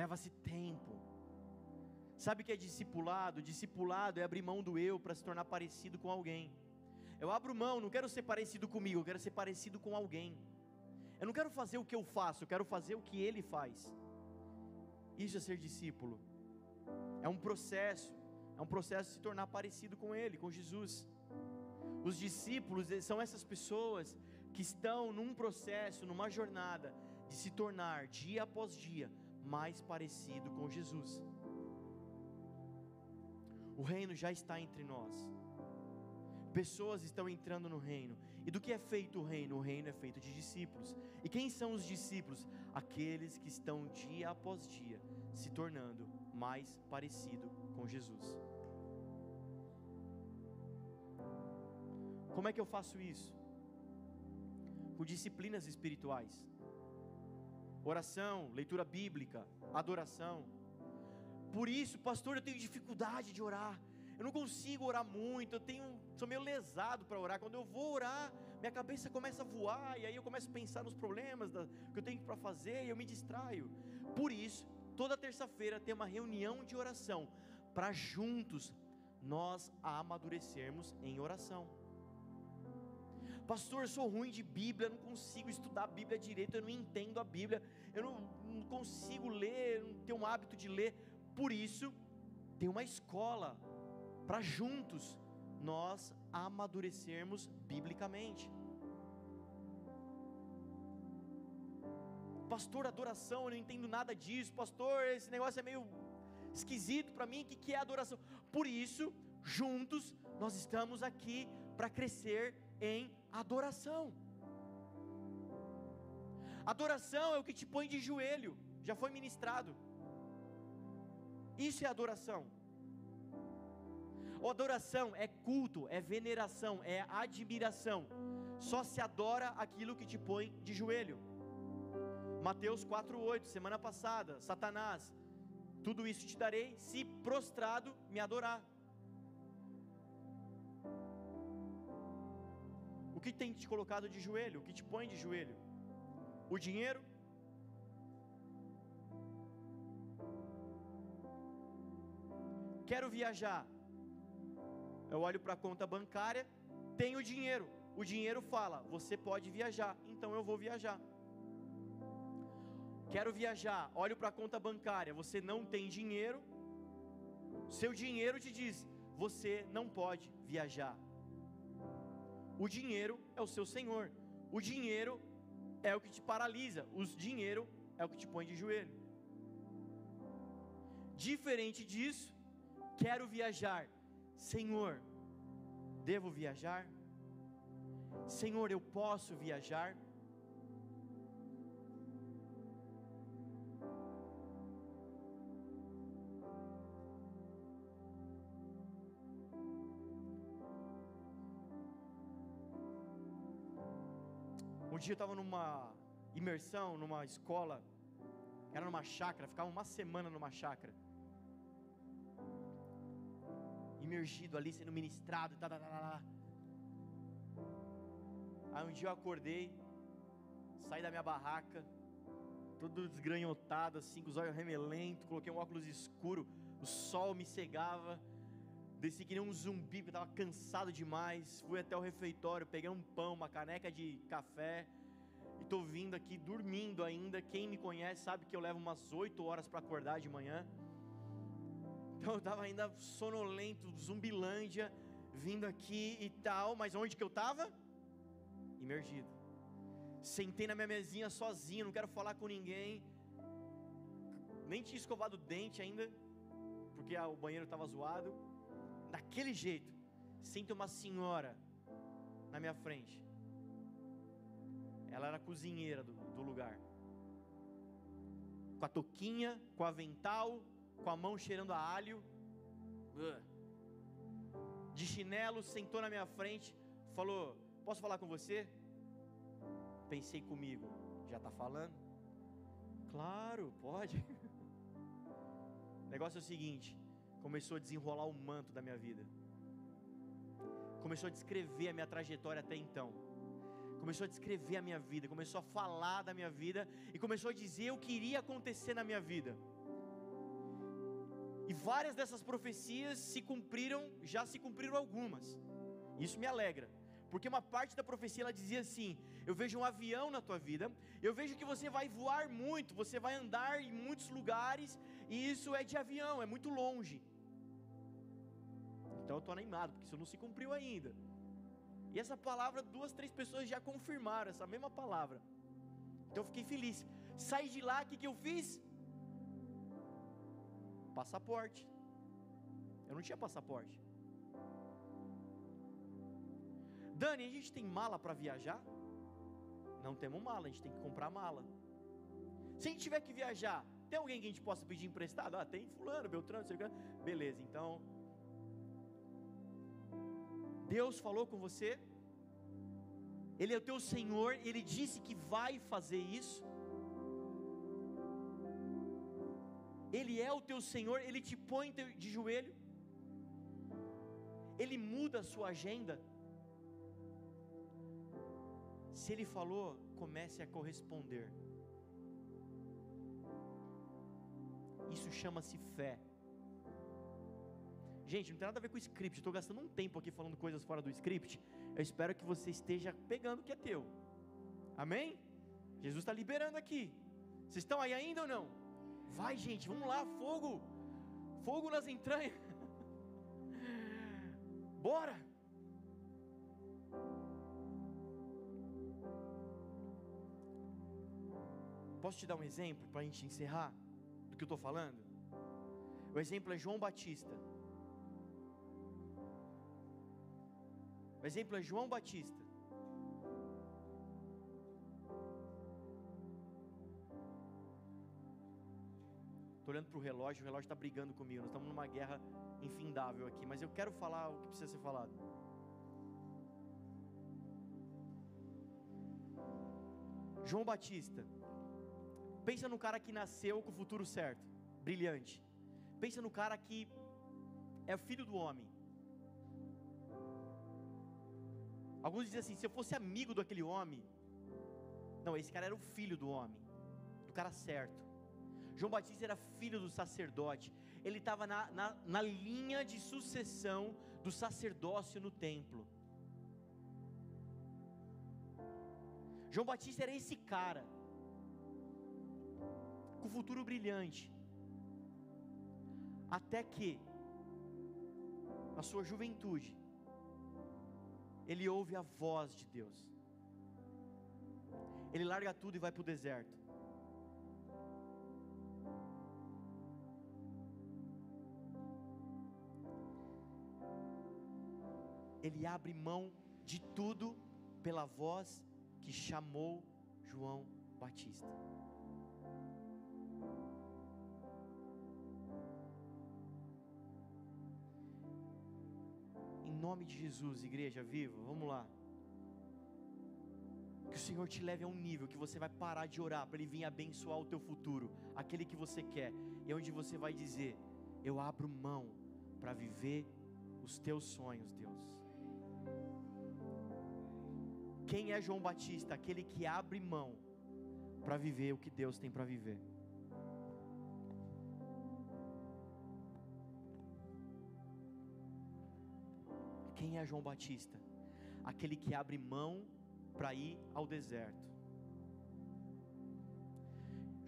Speaker 1: leva-se tempo. Sabe o que é discipulado? Discipulado é abrir mão do eu para se tornar parecido com alguém. Eu abro mão, não quero ser parecido comigo, eu quero ser parecido com alguém. Eu não quero fazer o que eu faço, eu quero fazer o que ele faz. Isso é ser discípulo. É um processo, é um processo de se tornar parecido com Ele, com Jesus. Os discípulos são essas pessoas que estão num processo, numa jornada de se tornar dia após dia mais parecido com Jesus. O reino já está entre nós. Pessoas estão entrando no reino. E do que é feito o reino? O reino é feito de discípulos. E quem são os discípulos? Aqueles que estão dia após dia se tornando mais parecido com Jesus. Como é que eu faço isso? Com disciplinas espirituais, oração, leitura bíblica, adoração. Por isso, pastor, eu tenho dificuldade de orar. Eu não consigo orar muito, eu tenho, sou meio lesado para orar. Quando eu vou orar, minha cabeça começa a voar, e aí eu começo a pensar nos problemas da, que eu tenho para fazer, e eu me distraio. Por isso, toda terça-feira tem uma reunião de oração, para juntos nós amadurecermos em oração. Pastor, eu sou ruim de Bíblia, eu não consigo estudar a Bíblia direito, eu não entendo a Bíblia, eu não, não consigo ler, não tenho um hábito de ler. Por isso, tem uma escola para juntos nós amadurecermos biblicamente. Pastor, adoração, eu não entendo nada disso. Pastor, esse negócio é meio esquisito para mim. O que, que é adoração? Por isso, juntos, nós estamos aqui para crescer em adoração. Adoração é o que te põe de joelho, já foi ministrado. Isso é adoração. Adoração é culto, é veneração, é admiração. Só se adora aquilo que te põe de joelho. Mateus 4:8, semana passada, Satanás, tudo isso te darei se prostrado me adorar. Que tem te colocado de joelho? O que te põe de joelho? O dinheiro? Quero viajar. Eu olho para a conta bancária, tenho dinheiro. O dinheiro fala: você pode viajar, então eu vou viajar. Quero viajar, olho para a conta bancária, você não tem dinheiro. Seu dinheiro te diz: você não pode viajar. O dinheiro é o seu senhor. O dinheiro é o que te paralisa. O dinheiro é o que te põe de joelho. Diferente disso, quero viajar. Senhor, devo viajar? Senhor, eu posso viajar? Um dia eu estava numa imersão, numa escola, era numa chácara, ficava uma semana numa chácara. Imergido ali, sendo ministrado, tá, tá, tá, tá. Aí um dia eu acordei, saí da minha barraca, todo desgranhotado, assim, com os olhos remelentos, coloquei um óculos escuro, o sol me cegava, desci que nem um zumbi, porque estava cansado demais, fui até o refeitório, peguei um pão, uma caneca de café, e estou vindo aqui dormindo ainda, quem me conhece sabe que eu levo umas 8 horas para acordar de manhã, então eu estava ainda sonolento, zumbilândia, vindo aqui e tal, mas onde que eu estava? Imergido. Sentei na minha mesinha sozinho, não quero falar com ninguém. Nem tinha escovado o dente ainda, porque o banheiro estava zoado. Daquele jeito, senta uma senhora na minha frente. Ela era cozinheira do, do lugar. Com a toquinha, com o avental, com a mão cheirando a alho. De chinelo, sentou na minha frente, falou: Posso falar com você? Pensei comigo, já está falando? Claro, pode. <laughs> O negócio é o seguinte: começou a desenrolar o manto da minha vida, começou a descrever a minha trajetória até então, começou a descrever a minha vida, começou a falar da minha vida e começou a dizer o que iria acontecer na minha vida. E várias dessas profecias se cumpriram, já se cumpriram algumas. Isso me alegra. Porque uma parte da profecia ela dizia assim: Eu vejo um avião na tua vida, eu vejo que você vai voar muito, você vai andar em muitos lugares, e isso é de avião, é muito longe. Então eu estou animado, porque isso não se cumpriu ainda. E essa palavra, duas, três pessoas já confirmaram essa mesma palavra. Então eu fiquei feliz. Saí de lá, o que, que eu fiz? Passaporte. Eu não tinha passaporte. Dani, a gente tem mala para viajar? Não temos mala, a gente tem que comprar mala. Se a gente tiver que viajar, tem alguém que a gente possa pedir emprestado? Ah, tem fulano, Beltrano, sei o Beleza, então. Deus falou com você? Ele é o teu Senhor, Ele disse que vai fazer isso. Ele é o teu Senhor, Ele te põe de joelho, Ele muda a sua agenda. Se Ele falou, comece a corresponder. Isso chama-se fé. Gente, não tem nada a ver com o script. Estou gastando um tempo aqui falando coisas fora do script. Eu espero que você esteja pegando o que é teu. Amém? Jesus está liberando aqui. Vocês estão aí ainda ou não? Vai, gente, vamos lá, fogo. Fogo nas entranhas. <laughs> Bora. Posso te dar um exemplo para a gente encerrar do que eu estou falando? O exemplo é João Batista. O exemplo é João Batista. Estou olhando para o relógio, o relógio está brigando comigo. Nós estamos numa guerra infindável aqui, mas eu quero falar o que precisa ser falado. João Batista. Pensa no cara que nasceu com o futuro certo, brilhante. Pensa no cara que é filho do homem. Alguns dizem assim: se eu fosse amigo daquele homem, não, esse cara era o filho do homem, do cara certo. João Batista era filho do sacerdote, ele estava na, na, na linha de sucessão do sacerdócio no templo. João Batista era esse cara, com futuro brilhante, até que, na sua juventude, ele ouve a voz de Deus. Ele larga tudo e vai para o deserto. Ele abre mão de tudo pela voz que chamou João Batista. Nome de Jesus, igreja viva, vamos lá. Que o Senhor te leve a um nível que você vai parar de orar para Ele vir abençoar o teu futuro, aquele que você quer, e onde você vai dizer: Eu abro mão para viver os teus sonhos, Deus. Quem é João Batista? Aquele que abre mão para viver o que Deus tem para viver. Quem é João Batista? Aquele que abre mão para ir ao deserto.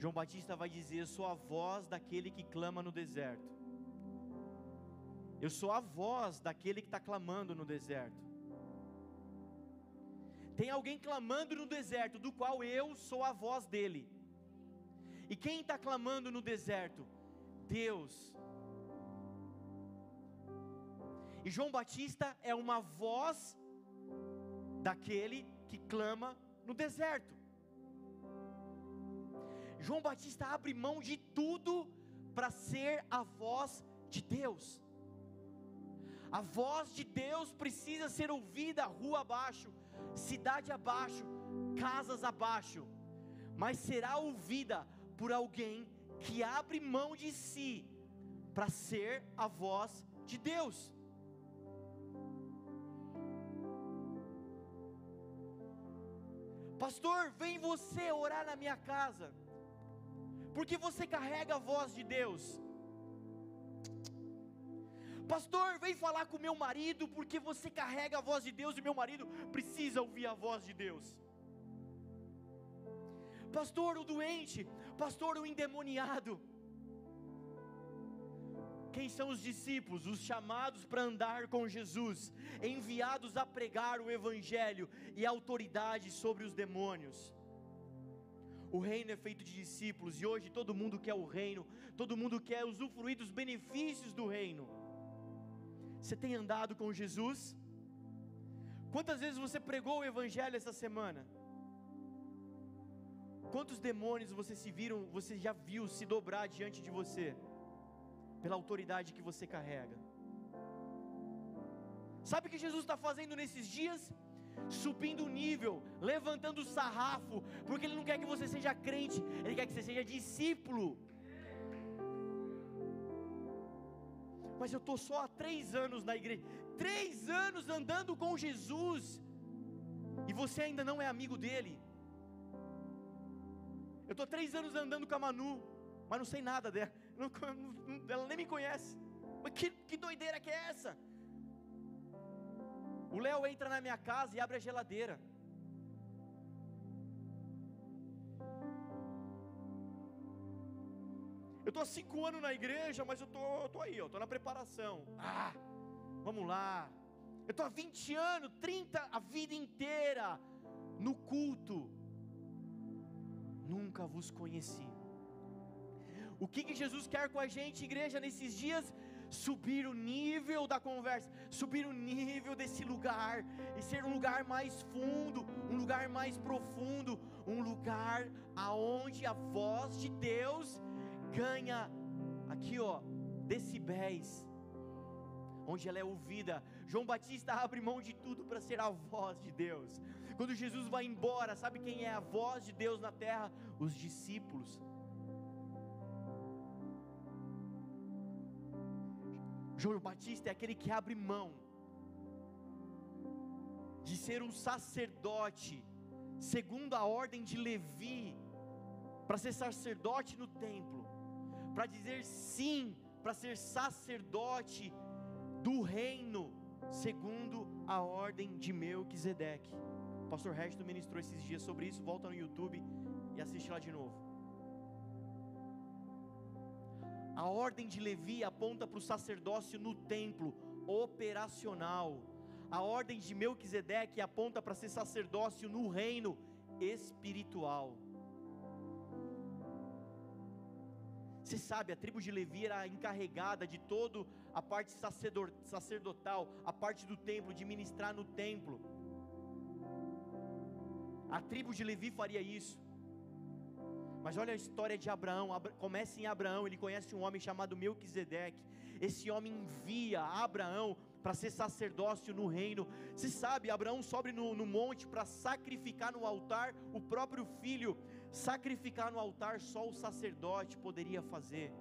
Speaker 1: João Batista vai dizer: Eu sou a voz daquele que clama no deserto. Eu sou a voz daquele que está clamando no deserto. Tem alguém clamando no deserto, do qual eu sou a voz dele. E quem está clamando no deserto? Deus. E João Batista é uma voz daquele que clama no deserto. João Batista abre mão de tudo para ser a voz de Deus. A voz de Deus precisa ser ouvida rua abaixo, cidade abaixo, casas abaixo, mas será ouvida por alguém que abre mão de si para ser a voz de Deus. Pastor, vem você orar na minha casa, porque você carrega a voz de Deus. Pastor, vem falar com meu marido, porque você carrega a voz de Deus e meu marido precisa ouvir a voz de Deus. Pastor, o doente, pastor, o endemoniado, quem são os discípulos? Os chamados para andar com Jesus, enviados a pregar o Evangelho e autoridade sobre os demônios. O reino é feito de discípulos e hoje todo mundo quer o reino, todo mundo quer usufruir dos benefícios do reino. Você tem andado com Jesus? Quantas vezes você pregou o Evangelho essa semana? Quantos demônios você se viram, você já viu se dobrar diante de você? Pela autoridade que você carrega. Sabe o que Jesus está fazendo nesses dias? Subindo o nível, levantando o sarrafo, porque Ele não quer que você seja crente, Ele quer que você seja discípulo. mas eu estou só há três anos na igreja, três anos andando com Jesus, e você ainda não é amigo dele. Eu estou três anos andando com a Manu, mas não sei nada dela, não, não, ela nem me conhece. Mas que, que doideira que é essa? O Léo entra na minha casa e abre a geladeira. Eu estou há cinco anos na igreja, mas eu tô, estou aí, estou na preparação. Ah, vamos lá. Eu estou há 20 anos, 30, a vida inteira no culto. Nunca vos conheci. O que, que Jesus quer com a gente, igreja, nesses dias? Subir o nível da conversa, subir o nível desse lugar, e ser um lugar mais fundo, um lugar mais profundo, um lugar aonde a voz de Deus ganha, aqui ó, decibéis, onde ela é ouvida. João Batista abre mão de tudo para ser a voz de Deus. Quando Jesus vai embora, sabe quem é a voz de Deus na terra? Os discípulos. João Batista é aquele que abre mão de ser um sacerdote, segundo a ordem de Levi, para ser sacerdote no templo, para dizer sim, para ser sacerdote do reino, segundo a ordem de Melquisedeque. O pastor Resto ministrou esses dias sobre isso, volta no YouTube e assiste lá de novo. A ordem de Levi aponta para o sacerdócio no templo, operacional. A ordem de Melquisedeque aponta para ser sacerdócio no reino espiritual. Você sabe, a tribo de Levi era encarregada de toda a parte sacerdotal, a parte do templo, de ministrar no templo. A tribo de Levi faria isso. Mas olha a história de Abraão. Começa em Abraão, ele conhece um homem chamado Melquisedeque. Esse homem envia Abraão para ser sacerdócio no reino. Se sabe, Abraão sobe no, no monte para sacrificar no altar o próprio filho. Sacrificar no altar só o sacerdote poderia fazer.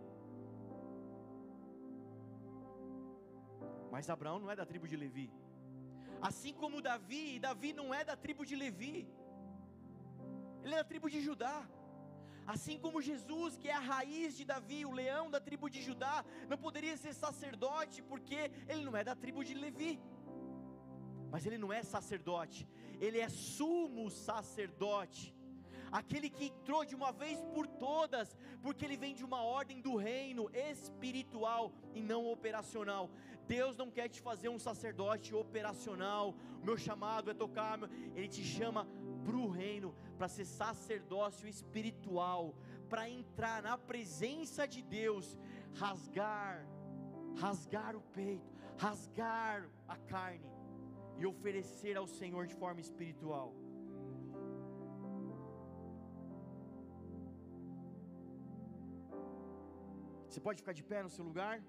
Speaker 1: Mas Abraão não é da tribo de Levi. Assim como Davi, Davi não é da tribo de Levi. Ele é da tribo de Judá. Assim como Jesus, que é a raiz de Davi, o leão da tribo de Judá, não poderia ser sacerdote porque ele não é da tribo de Levi. Mas ele não é sacerdote, ele é sumo sacerdote. Aquele que entrou de uma vez por todas, porque ele vem de uma ordem do reino espiritual e não operacional. Deus não quer te fazer um sacerdote operacional. O meu chamado é tocar, ele te chama para o reino, para ser sacerdócio espiritual, para entrar na presença de Deus, rasgar, rasgar o peito, rasgar a carne e oferecer ao Senhor de forma espiritual. Você pode ficar de pé no seu lugar?